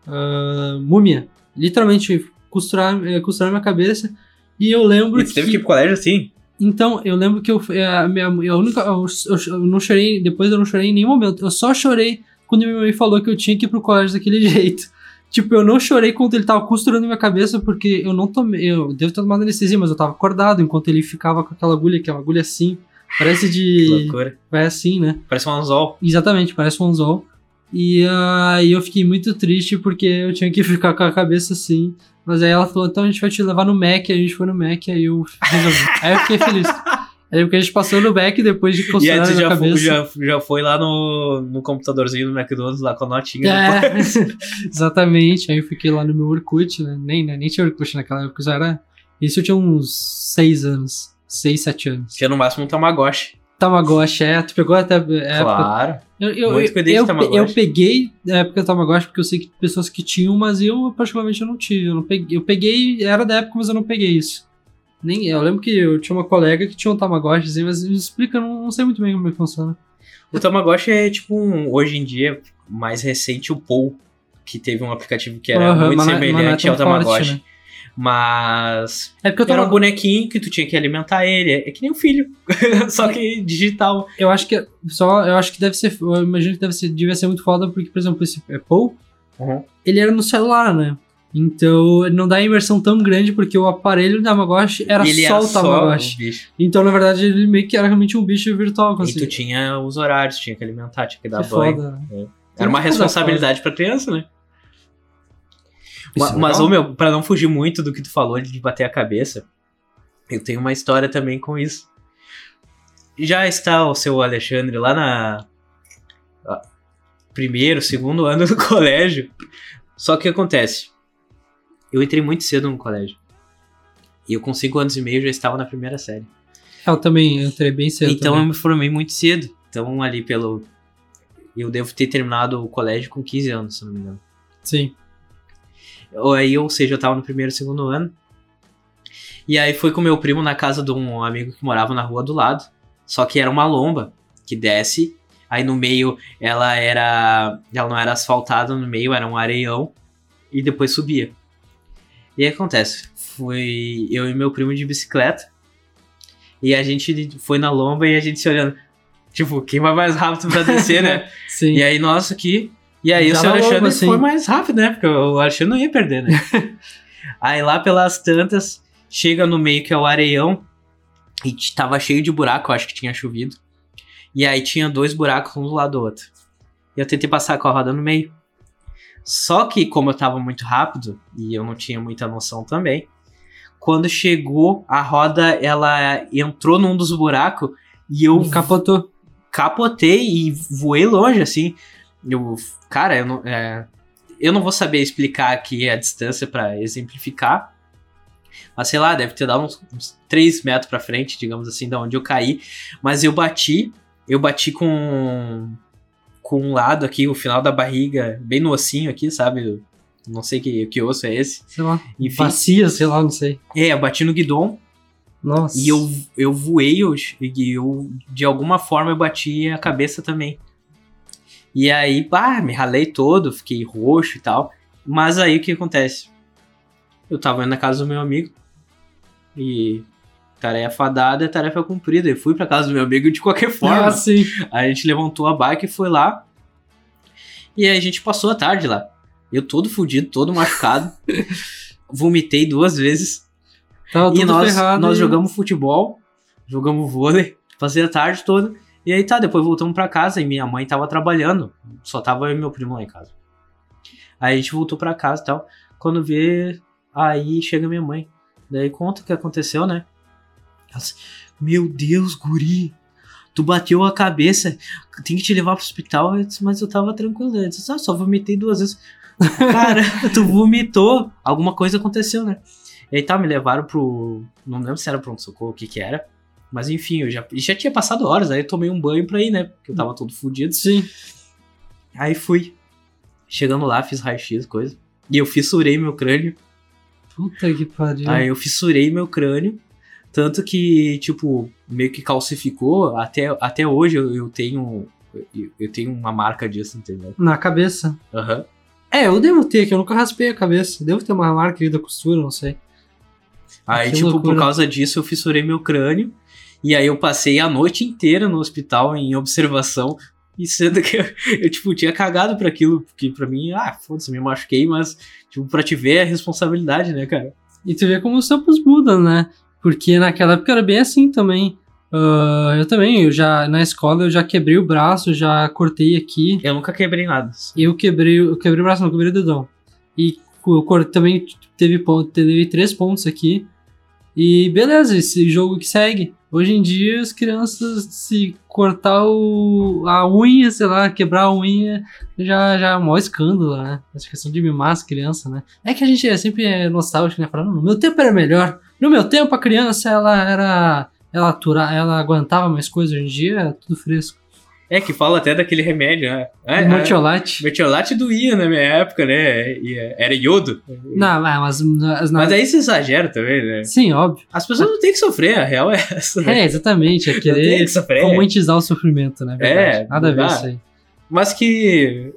ah, múmia. Literalmente, costuraram, eh, costuraram minha cabeça. E eu lembro E você que. teve que ir pro colégio assim? Então, eu lembro que eu, é, a minha, a única, eu, eu, eu não chorei, depois eu não chorei em nenhum momento. Eu só chorei quando minha mãe falou que eu tinha que ir pro colégio daquele jeito. Tipo, eu não chorei quando ele tava costurando minha cabeça, porque eu não tomei. Eu devo ter tomado anestesia, mas eu tava acordado enquanto ele ficava com aquela agulha, que é uma agulha assim. Parece Que de. loucura. Vai assim, né? Parece um anzol. Exatamente, parece um anzol. E aí eu fiquei muito triste porque eu tinha que ficar com a cabeça assim. Mas aí ela falou, então a gente vai te levar no Mac, aí a gente foi no Mac, aí eu resolvi. aí eu fiquei feliz. Aí porque a gente passou no Mac depois de E aí costurar tu na já, foi, cabeça. já, já foi lá no, no computadorzinho do McDonald's, lá com a notinha. É, exatamente. Aí eu fiquei lá no meu Orkut, né? Nem, né? nem tinha Orkut naquela época, já era. Isso eu tinha uns 6 anos. 6, 7 anos. Tinha no máximo um Tamagotchi. Tamagotchi, é, tu pegou até a época. Claro. Eu, eu, Muito eu, eu, Tamagotchi. eu peguei a época do Tamagotchi porque eu sei que pessoas que tinham, mas eu particularmente eu não tive. Eu, não peguei, eu peguei, era da época, mas eu não peguei isso. Nem, eu lembro que eu tinha uma colega que tinha um Tamagotchi, assim, mas me explica, não, não sei muito bem como é que funciona. O Tamagotchi é tipo um, hoje em dia, mais recente, o Pou, que teve um aplicativo que era Aham, muito é- é semelhante tão ao Tamagotchi. forte, né? Mas É porque eu, era um bonequinho que tu tinha que alimentar ele. É que nem um filho. Só que digital. eu acho que só, eu acho que deve ser, eu imagino que deve ser, devia ser muito foda porque, por exemplo, esse Apple, ele era no celular, né? Então não dá imersão tão grande porque o aparelho do Tamagotchi era E ele só era o Tamagotchi. Então, na verdade, ele meio que era realmente um bicho virtual. E Assim. tu tinha os horários, tinha que alimentar, tinha que dar que banho. foda. né? Era uma responsabilidade pra criança, né? Isso é Mas, ô meu, pra não fugir muito do que tu falou de bater a cabeça, eu tenho uma história também com isso. Já está o seu Alexandre lá na primeiro, segundo ano do colégio. Só que acontece? Eu entrei muito cedo no colégio. E eu com cinco anos e meio já estava na primeira série. Eu também entrei bem cedo. então eu também. me formei muito cedo. Então ali pelo. Eu devo ter terminado o colégio com 15 anos, se não me engano. Sim. Ou aí, ou seja, eu tava no primeiro, segundo ano. E aí fui com meu primo na casa de um amigo que morava na rua do lado. Só que era uma lomba que desce. Aí no meio ela era. Ela não era asfaltada, no meio era um areião. E depois subia. E aí acontece. Fui eu e meu primo de bicicleta. E a gente foi na lomba e a gente se olhando. Tipo, quem vai mais rápido pra descer, né? Sim. E aí, nossa, aqui. E aí Já o seu Alexandre assim. foi mais rápido, né? Porque o Alexandre não ia perder, né? aí lá pelas tantas, chega no meio que é o areião. E tava cheio de buraco, acho que tinha chovido. E aí tinha dois buracos um do lado do outro. E eu tentei passar com a roda no meio. Só que, como eu tava muito rápido, e eu não tinha muita noção também, quando chegou, a roda, ela entrou num dos buracos e eu Capotou. capotei e voei longe, assim. Eu, cara, eu não, é, eu não vou saber explicar aqui a distância pra exemplificar. Mas sei lá, deve ter dado uns, uns 3 metros pra frente, digamos assim, da onde eu caí. Mas eu bati, eu bati com com um lado aqui, o final da barriga, bem no ossinho aqui, sabe? Não sei que, que osso é esse. Sei lá. Enfim, Bacia, sei lá, não sei. é, eu bati no guidon Nossa. e eu, eu voei, eu, e eu, de alguma forma eu bati a cabeça também. E aí, pá, me ralei todo, fiquei roxo e tal. Mas aí o que acontece? Eu tava indo na casa do meu amigo. E tarefa dada, tarefa cumprida. Eu fui pra casa do meu amigo de qualquer forma. Ah, sim. Aí a gente levantou a bike e foi lá. E aí a gente passou a tarde lá. Eu todo fudido, todo machucado. Vomitei duas vezes. Tava E tudo nós, ferrado. nós jogamos futebol, jogamos vôlei, passei a tarde toda. E aí tá, depois voltamos pra casa e minha mãe tava trabalhando. Só tava eu e meu primo lá em casa. Aí a gente voltou pra casa e tal. Quando vê, aí chega minha mãe. Daí conta o que aconteceu, né? Disse, Meu Deus, guri, tu bateu a cabeça, tem que te levar pro hospital. Eu disse, mas eu tava tranquilo. Disse, ah, só vomitei duas vezes. Cara, tu vomitou. Alguma coisa aconteceu, né? E aí tá, me levaram pro. Não lembro se era pronto-socorro, o que que era. Mas enfim, eu já, já tinha passado horas, aí eu tomei um banho pra ir, né? Porque eu tava todo fudido. Sim. Aí fui. Chegando lá, fiz raio-x, coisa. E eu fissurei meu crânio. Puta que pariu. Aí eu fissurei meu crânio. Tanto que, tipo, meio que calcificou. Até, até hoje eu, eu tenho. Eu, eu tenho uma marca disso, entendeu? Na cabeça. Aham. É, eu devo ter, que eu nunca raspei a cabeça. Devo ter uma marca aí da costura, não sei. Aí, Que tipo, loucura. por causa disso, eu fissurei meu crânio. E aí eu passei a noite inteira no hospital em observação. E sendo que eu, eu, tipo, tinha cagado pra aquilo, porque pra mim, ah, foda-se, me machuquei, mas, tipo, pra te ver é responsabilidade, né, cara? E tu vê como os tempos mudam, né? Porque naquela época era bem assim também. Uh, eu também, eu já na escola eu já quebrei o braço, já cortei aqui. Eu nunca quebrei nada. Eu quebrei, eu quebrei o braço, não quebrei o dedão. E eu também teve, teve três pontos aqui. E beleza, esse jogo que segue. Hoje em dia as crianças se cortar o, a unha, sei lá, quebrar a unha, já, já é um maior escândalo, né? Essa questão de mimar as crianças, né? É que a gente é sempre é nostálgico, né? Falando, no meu tempo era melhor. No meu tempo a criança, ela era ela, atura, ela aguentava mais coisas, hoje em dia é tudo fresco. É, que fala até daquele remédio, né? É, Mertiolate. Mertiolate doía na minha época, né? Era iodo. Não, mas... Mas, mas aí você exagera também, né? Sim, óbvio. As pessoas não têm que sofrer, a real é essa. Né? É, exatamente. É querer que romantizar o sofrimento, né? É, Nada a ver isso aí. Mas que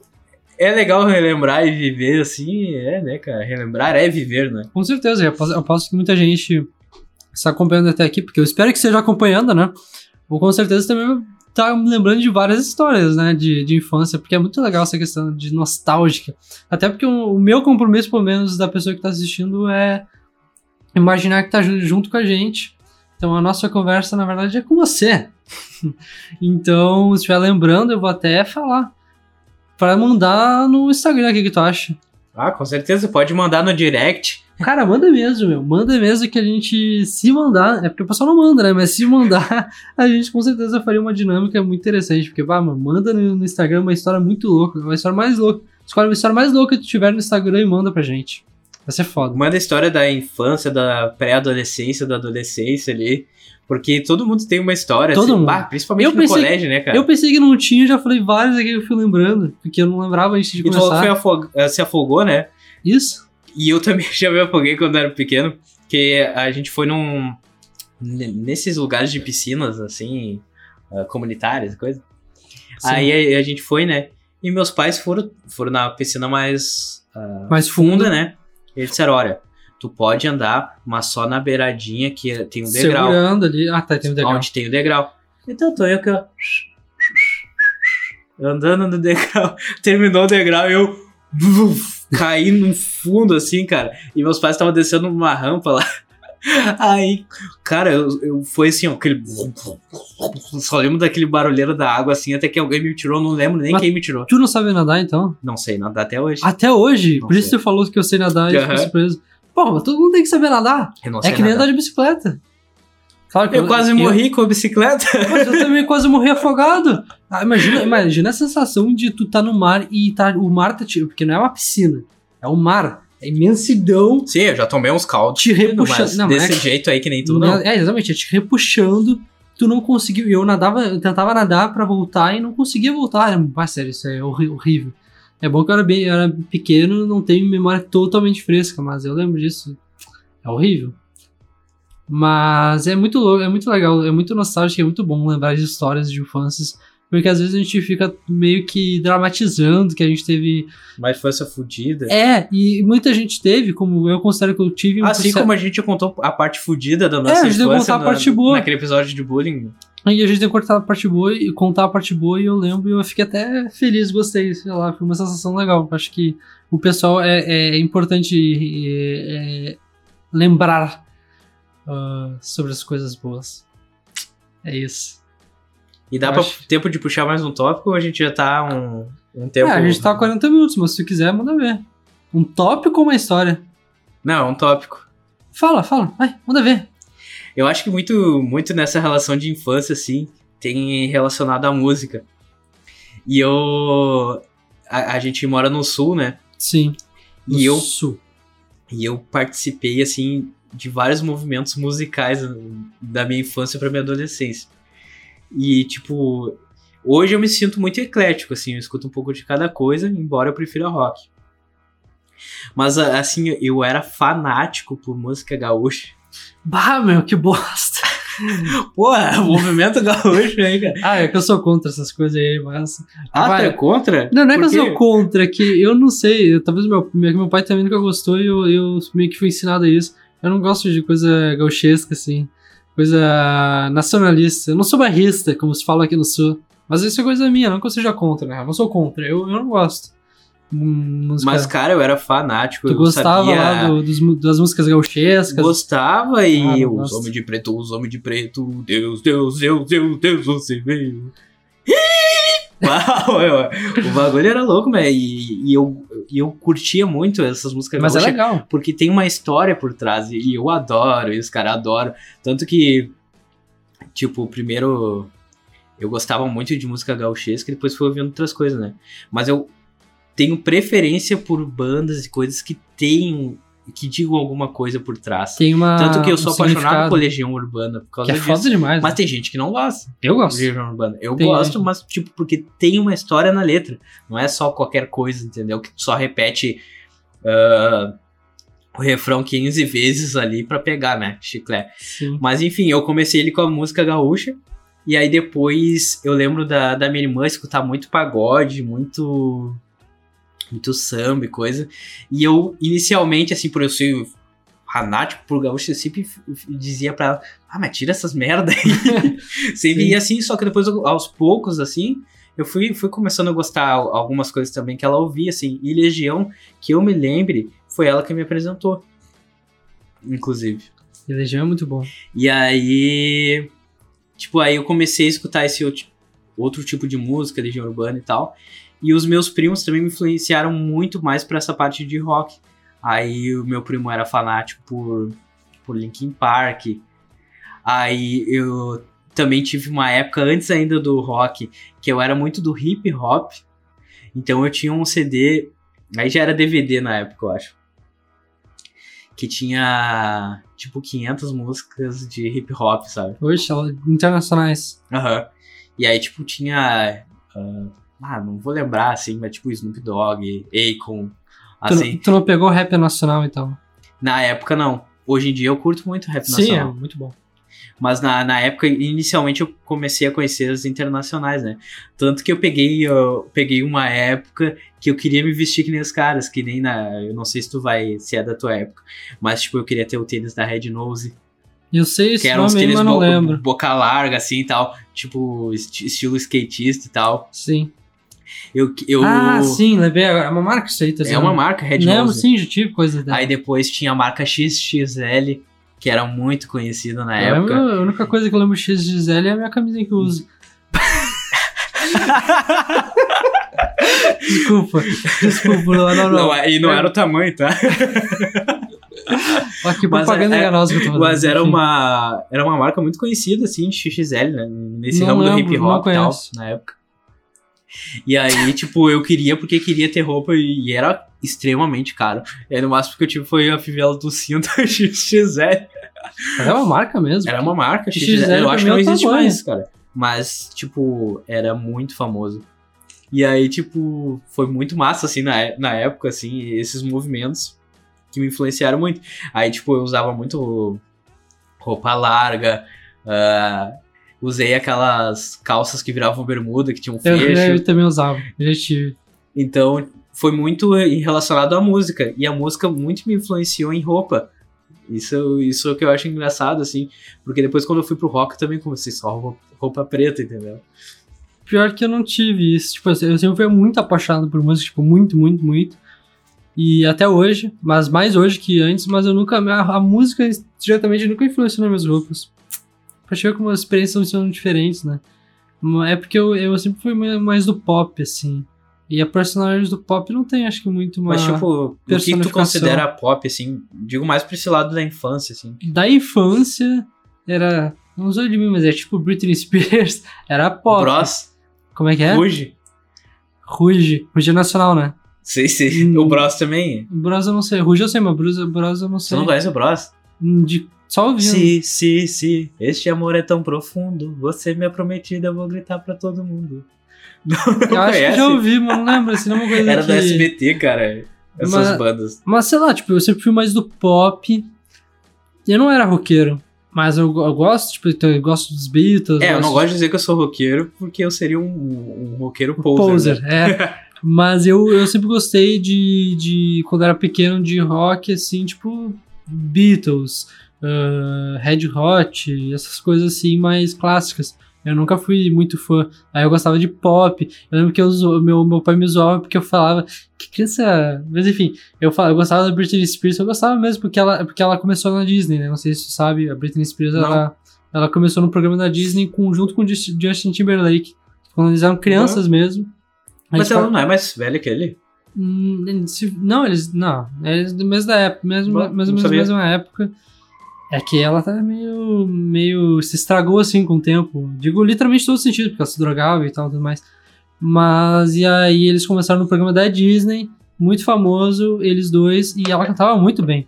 é legal relembrar e viver assim, é, né, cara? Relembrar é viver, né? Com certeza. Eu posso que muita gente está acompanhando até aqui, porque eu espero que esteja acompanhando, né? Ou com certeza também tá me lembrando de várias histórias, né, de, de infância, porque é muito legal essa questão de nostálgica. Até porque o, o meu compromisso, pelo menos, da pessoa que está assistindo é imaginar que tá junto com a gente. Então a nossa conversa, na verdade, é com você. então, se estiver lembrando, eu vou até falar. Para mandar no Instagram, o que, que tu acha? Ah, com certeza, pode mandar no direct Cara, manda mesmo, meu. Manda mesmo que a gente, se mandar, é porque o pessoal não manda, né? Mas se mandar, a gente com certeza faria uma dinâmica muito interessante. Porque, vá, mano, manda no, Instagram uma história muito louca, uma história mais louca. Escolhe uma história mais louca que tu tiver no Instagram e manda pra gente. Vai ser foda. Manda a história da infância, da pré-adolescência, da adolescência ali. Porque todo mundo tem uma história, todo assim, mundo. Bah, principalmente eu no pensei, colégio, né, cara? Eu pensei que não tinha, já falei vários aqui que eu fui lembrando, porque eu não lembrava antes de e começar. E tu afog... se afogou, né? Isso. E eu também já me afoguei quando era pequeno, que a gente foi num. nesses lugares de piscinas, assim, uh, comunitárias, coisa. Sim. Aí a, a, gente foi, né? E meus pais foram, foram na piscina mais. Uh, mais funda, né? E eles disseram: olha, tu pode andar, mas só na beiradinha que tem um degrau. Segurando ali. Ah, tá, tem um degrau. Onde tem o um degrau. Então tô eu que eu. Andando no degrau. Terminou o degrau e eu caí no fundo, assim, cara. E meus pais estavam descendo uma rampa lá. Aí, cara, eu, eu foi assim, ó, aquele. Só lembro daquele barulheiro da água, assim, até que alguém me tirou, não lembro nem Mas quem me tirou. Tu não sabe nadar, então? Não sei nadar até hoje. Até hoje? Não Por sei. isso você falou que eu sei nadar e uhum. surpreso. Pô, mas todo mundo tem que saber nadar. Eu é que nem andar de bicicleta. Claro que eu, eu quase eu, morri com a bicicleta. Mas eu também quase morri afogado. Ah, imagina, imagina a sensação de tu tá no mar e tá, o mar tá te. Porque não é uma piscina, é o mar. É imensidão. Sim, eu já tomei uns caldos. Te repuxando. Não, desse é, jeito aí que nem tu, não. É, exatamente, é te repuxando. Tu não conseguiu. Eu nadava, eu tentava nadar para voltar e não conseguia voltar. Ah, sério, isso é horrível. É bom que eu era, bem, eu era pequeno, não tenho memória totalmente fresca, mas eu lembro disso. É horrível. Mas é muito louco, é muito legal, é muito nostálgico, é muito bom lembrar de histórias de infâncias. Porque às vezes a gente fica meio que dramatizando que a gente teve. Uma infância fodida. É, e muita gente teve, como eu considero que eu tive. Assim como a gente contou a parte fodida da nossa é, a gente infância. contar a parte boa. Naquele episódio de bullying. Aí a gente tem que cortar a parte boa e contar a parte boa e eu lembro e eu fiquei até feliz, gostei, sei lá, foi uma sensação legal. Acho que o pessoal é, é importante é, é, lembrar uh, sobre as coisas boas. É isso. E dá para tempo de puxar mais um tópico ou a gente já tá um, um tempo. É, a gente tá 40 minutos, mas se tu quiser, manda ver. Um tópico ou uma história? Não, um tópico. Fala, fala, vai, manda ver. Eu acho que muito, muito nessa relação de infância, assim, tem relacionado à música. E eu. A, a gente mora no sul, né? Sim. No e eu. Sul. E eu participei, assim, de vários movimentos musicais da minha infância para minha adolescência. E, tipo, hoje eu me sinto muito eclético, assim, eu escuto um pouco de cada coisa, embora eu prefira rock. Mas, assim, eu era fanático por música gaúcha. Bah, meu, que bosta! Pô, é movimento gaúcho aí, cara. Ah, é que eu sou contra essas coisas aí, mas. Ah, Vai. tu é contra? Não, não é que eu sou contra, é que eu não sei. Talvez meu, meu pai também nunca gostou e eu, eu meio que fui ensinado a isso. Eu não gosto de coisa gauchesca, assim. coisa nacionalista. Eu não sou barrista, como se fala aqui no sul. Mas isso é coisa minha, não que eu seja contra, né? Eu não sou contra, eu, eu não gosto. Música... Mas, cara, eu era fanático. tu gostava sabia... lá do- dos- das músicas gauchescas? Gostava e Ah, os gosto. homens de preto, os homens de preto, Deus, Deus, Deus, Deus, Deus, você veio. Uau, eu- o bagulho era louco, né? E, e eu, e eu curtia muito essas músicas Mas é legal. porque tem uma história por trás e e eu adoro, e os caras adoram. Tanto que, tipo, primeiro eu gostava muito de música gauchesca e depois fui ouvindo outras coisas, né? Mas eu tenho preferência por bandas e coisas que tenham, que digam alguma coisa por trás. Tem uma. Tanto que eu um sou apaixonado significado, por Legião Urbana por causa Que é disso. foda demais. Mas né? tem gente que não gosta Eu de gosto. Legião Urbana. Eu Tem gosto, mas tipo, porque tem uma história na letra. Não é só qualquer coisa, entendeu? Que só repete ah, o refrão 15 vezes ali pra pegar, né? Chiclete. Sim. Mas enfim, eu comecei ele com a música gaúcha. E aí depois eu lembro da, da minha irmã escutar muito pagode, muito. Muito samba e coisa. E eu, inicialmente, assim, por eu ser fanático por gaúcho, eu sempre dizia pra ela: Ah, mas tira essas merda aí. sempre ia assim, só que depois, aos poucos, assim, eu fui, fui começando a gostar al- algumas coisas também que ela ouvia, assim. E Legião, que eu me lembre, foi ela que me apresentou. Inclusive. E Legião é muito bom. E aí, tipo, aí eu comecei a escutar esse outro, outro tipo de música, Legião Urbana e tal. E os meus primos também me influenciaram muito mais pra essa parte de rock. Aí o meu primo era fanático por, por Linkin Park. Aí eu também tive uma época antes ainda do rock que eu era muito do hip hop. Então eu tinha um CD, aí já era DVD na época, eu acho. Que tinha tipo 500 músicas de hip hop, sabe? Ela- internacionais. Aham. E aí, tipo, tinha. ah, ah, não vou lembrar, assim, mas tipo Snoop Dogg, Akon. Tu, Assim, não- tu não pegou rap nacional então? na época não. Hoje em dia eu curto muito rap Sim, é nacional. muito bom. Mas na, na época, inicialmente, eu comecei a conhecer as internacionais, né? Tanto que eu peguei, eu peguei uma época que eu queria me vestir que nem os caras, que nem na. Eu não sei se tu vai, se é da tua época, mas tipo, eu queria ter o tênis da Red Nose. Eu sei esse que eram nome tênis mas não bo- lembro. boca larga, assim e tal. Tipo, esti- estilo skatista e tal. Sim. Eu, eu, Ah, sim, lembrei. É uma marca isso aí, tá É uma marca, Red Lembro, Nose. sim, já tive coisa dela. Aí depois tinha a marca XXL, que era muito conhecida na Eu época. lembro- a única coisa que eu lembro XXL é a minha camisinha que eu uso. Desculpa. Desculpa, não, não, não. Não, e não era o tamanho, tá? Olha que propaganda é- enganosa que eu tô fazendo. Mas era uma, era uma marca muito conhecida, assim, de XXL, né? Nesse Não ramo do lembro, hip não hop e tal, na época. E aí, tipo, eu queria porque queria ter roupa e era extremamente caro. E aí, no máximo que eu tive foi a fivela do cinto XXL. Mas é uma marca mesmo. Era uma marca XXL XXL, eu acho que não é existe tamanho. mais, cara. Mas, tipo, era muito famoso. E aí, tipo, foi muito massa, assim, na, na época, assim, esses movimentos que me influenciaram muito. Aí, tipo, eu usava muito roupa larga, ah, usei aquelas calças que viravam bermuda, que tinham Eu, fecho. eu também usava. Eu já tive. Então, foi muito relacionado à música. E a música muito me influenciou em roupa. Isso, isso é o que eu acho engraçado, assim. Porque depois, quando eu fui pro rock, eu também comecei só roupa, roupa preta, entendeu? Pior que eu não tive isso. Tipo, eu sempre fui muito apaixonado por música, tipo, muito, muito, muito. E até hoje, mas mais hoje que antes, mas eu nunca. A, a música diretamente nunca influenciou nas minhas roupas. Pra chegar como as experiências são diferentes, né? É porque eu, eu sempre fui mais do pop, assim. E a personalidade do pop não tem, acho que, muito uma. Mas, tipo, o que, que tu considera pop, assim? Digo mais pra esse lado da infância, assim. Da infância, era. Não sou de mim, mas é tipo Britney Spears. Era pop. Bros, Como é que é? Ruge. Ruge. Ruge é nacional, né? Sei, sei. Hum. O Bros também. Bros eu não sei. Ruge eu sei, mas Bros, Bros eu não Você sei. não conhece o Bros? Hum, De, só ouvindo. Se, se, se, este amor é tão profundo, você é minha prometida, eu vou gritar pra todo mundo. Não, não Eu acho que conhece? já ouvi, mas não lembro. Assim, não é Era que... do SBT, cara. Essas Mas- bandas. Mas sei lá, tipo, eu sempre fui mais do pop. Eu não era roqueiro. Mas eu, eu gosto, tipo, então eu gosto dos Beatles. É, eu não gosto de dizer que eu sou roqueiro, porque eu seria um, um roqueiro poser. Poser, né? é. Mas eu, eu sempre gostei de, de. Quando era pequeno, de rock, assim, tipo. Beatles, uh, Red Hot, essas coisas assim mais clássicas. Eu nunca fui muito fã. Aí eu gostava de pop. Eu lembro que eu, meu, meu pai me zoava porque eu falava que criança. Mas enfim, eu, falava, eu gostava da Britney Spears. Eu gostava mesmo porque ela, porque ela começou na Disney, né? Não sei se tu sabe. A Britney Spears, ela, ela começou no programa da Disney com, junto com o Justin Timberlake. Quando eles eram crianças mesmo. Aí Mas eles ela não é mais velha que ele? Hum, Não, eles. Não, eles mesmo da época, mesmo, Bom, mais ou não menos mesma época. É que ela tá meio. meio. se estragou assim com o tempo. Digo literalmente todo sentido, porque ela se drogava e tal tudo mais. Mas e aí eles começaram no programa da Disney, muito famoso, eles dois, e ela cantava muito bem.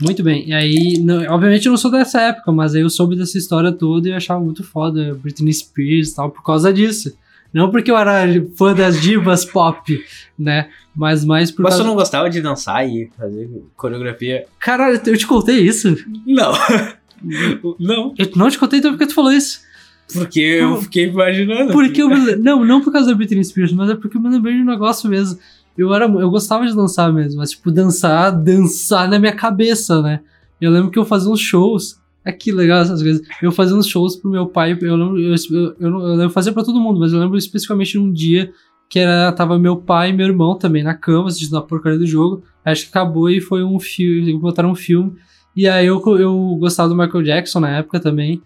Muito bem. E aí, não- obviamente eu não sou dessa época, mas aí eu soube dessa história toda e eu achava muito foda Britney Spears e tal, por causa disso. Não porque eu era fã das divas pop, né? Mas mais por Mas causa. tu não gostava de dançar e fazer coreografia? Caralho, eu te contei isso? Não. não. Eu não te contei, então por que tu falou isso? Porque eu fiquei imaginando. Porque eu me... Não, não por causa da Britney Spears, mas é porque eu me lembrei de um negócio mesmo. Eu, era... eu gostava de dançar mesmo, mas tipo, dançar, dançar na minha cabeça, né? Eu lembro que eu fazia uns shows. É que legal essas coisas. Eu fazia uns shows pro meu pai. Eu lembro, eu, eu, eu, eu fazer pra todo mundo, mas eu lembro especificamente num dia que era, tava meu pai e meu irmão também na cama, assistindo a porcaria do jogo. Acho que acabou e foi um filme. Botaram um filme. E aí eu, eu gostava do Michael Jackson na época também.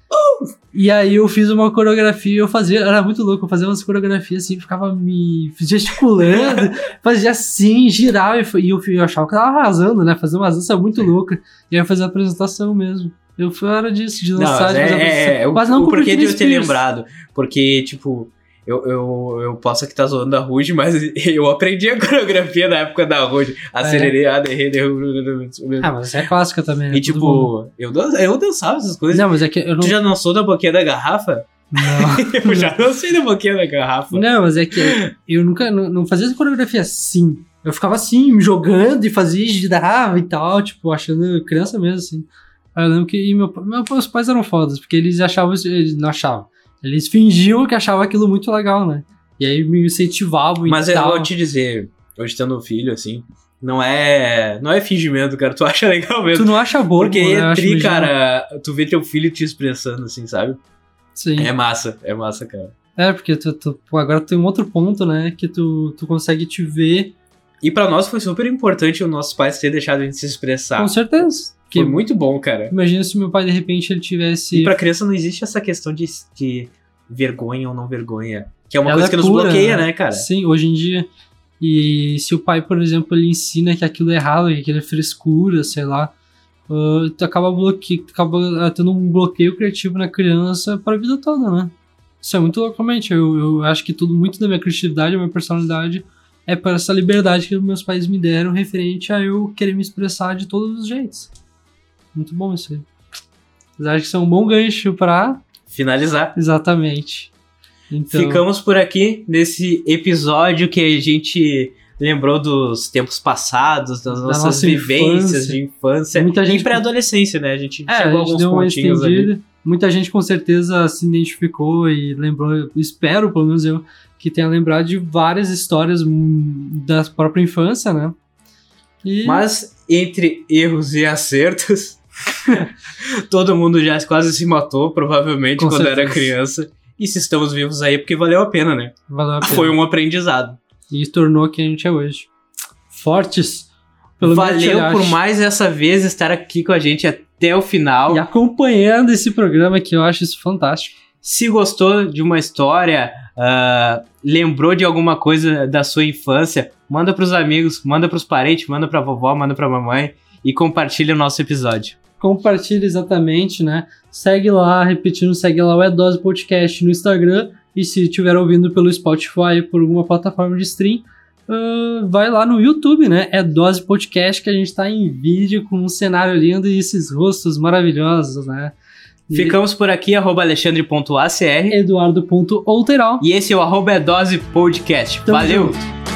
E aí eu fiz uma coreografia, eu fazia, era muito louco, eu fazia umas coreografias assim, ficava me gesticulando, fazia assim, girava e, eu, eu achava que tava arrasando, né? Fazia umas danças muito loucas. E aí eu fazia a apresentação mesmo. Eu fui hora disso, de Não, lançar, mas de fazer a é, é, o, Mas não o com porquê de eu ter lembrado. Porque, tipo, eu, eu, eu posso aqui estar zoando a Rude, mas eu aprendi a coreografia na época da Rude. Acelerei, a Ah, mas é clássica também, né? E mundo- tipo, eu, eu dançava essas coisas. Não, mas é que eu não. Tu já dançou da boquinha da garrafa? Não. Eu já dancei da boquinha da garrafa. Não, mas é que eu nunca não, não fazia essa coreografia assim. Eu ficava assim, me jogando e fazia, girava e tal, tipo, achando criança mesmo, assim. Aí eu lembro que e meu, meu- meus pais eram fodas, porque eles achavam, eles não achavam. Eles fingiam que achavam aquilo muito legal, né? E aí me incentivavam Mas e eu vou te dizer, hoje tendo um filho, assim, não é. Não é fingimento, cara. Tu acha legal mesmo. Tu não acha bobo, Porque né? É tri, cara, tu vê teu filho te expressando, assim, sabe? Sim. É massa, é massa, cara. É, porque tu, tu- agora tem um outro ponto, né? Que tu, tu consegue te ver E pra nós foi super importante os nossos pais terem deixado a gente se expressar. com certeza. Que, Foi muito bom, cara. imagina se meu pai, de repente, ele tivesse. E pra criança não existe essa questão de, de vergonha ou não vergonha. Que é uma Ela coisa é que nos bloqueia, né, cara? Sim, hoje em dia. E se o pai, por exemplo, ele ensina que aquilo é errado, que aquilo é frescura, sei lá, ah, tu acaba, bloque... tu acaba ah, tendo um bloqueio criativo na criança para a vida toda, né? Isso é muito loucamente. Eu, eu acho que tudo, muito da minha criatividade, da minha personalidade, é para essa liberdade que meus pais me deram referente a eu querer me expressar de todos os jeitos. Muito bom isso aí. Vocês acham que isso é um bom gancho pra. Finalizar. Exatamente. Então, Ficamos por aqui nesse episódio que a gente lembrou dos tempos passados, das Da nossas nossa vivências infância. de infância Muita e gente- pré-adolescência, né? A gente É, chegou a gente alguns deu uma pontinhos ali. Muita gente com certeza se identificou e lembrou, espero, pelo menos eu, que tenha lembrado de várias histórias da própria infância, né? E Mas entre erros e acertos, todo mundo já quase se matou, provavelmente, Com quando era certeza. criança. E se estamos vivos aí, é porque valeu a pena, né? valeu a pena. Foi um aprendizado. E tornou quem a gente é hoje. Fortes. Pelo valeu eu por mais essa vez estar aqui com a gente até o final. E acompanhando esse programa que eu acho isso fantástico. Se gostou de uma história, ah, lembrou de alguma coisa da sua infância, manda pros amigos, manda pros parentes, manda pra vovó, manda pra mamãe e compartilha o nosso episódio. Compartilha exatamente, né? Segue lá, repetindo, segue lá o É Dose Podcast no Instagram. E se estiver ouvindo pelo Spotify, por alguma plataforma de stream, ah, vai lá no YouTube, né? É Dose Podcast, que a gente tá em vídeo com um cenário lindo e esses rostos maravilhosos, né? Ficamos por aqui, arroba alexandre.acr. Eduardo.outeral. E esse é o arroba é dose podcast. Tamo Valeu! junto.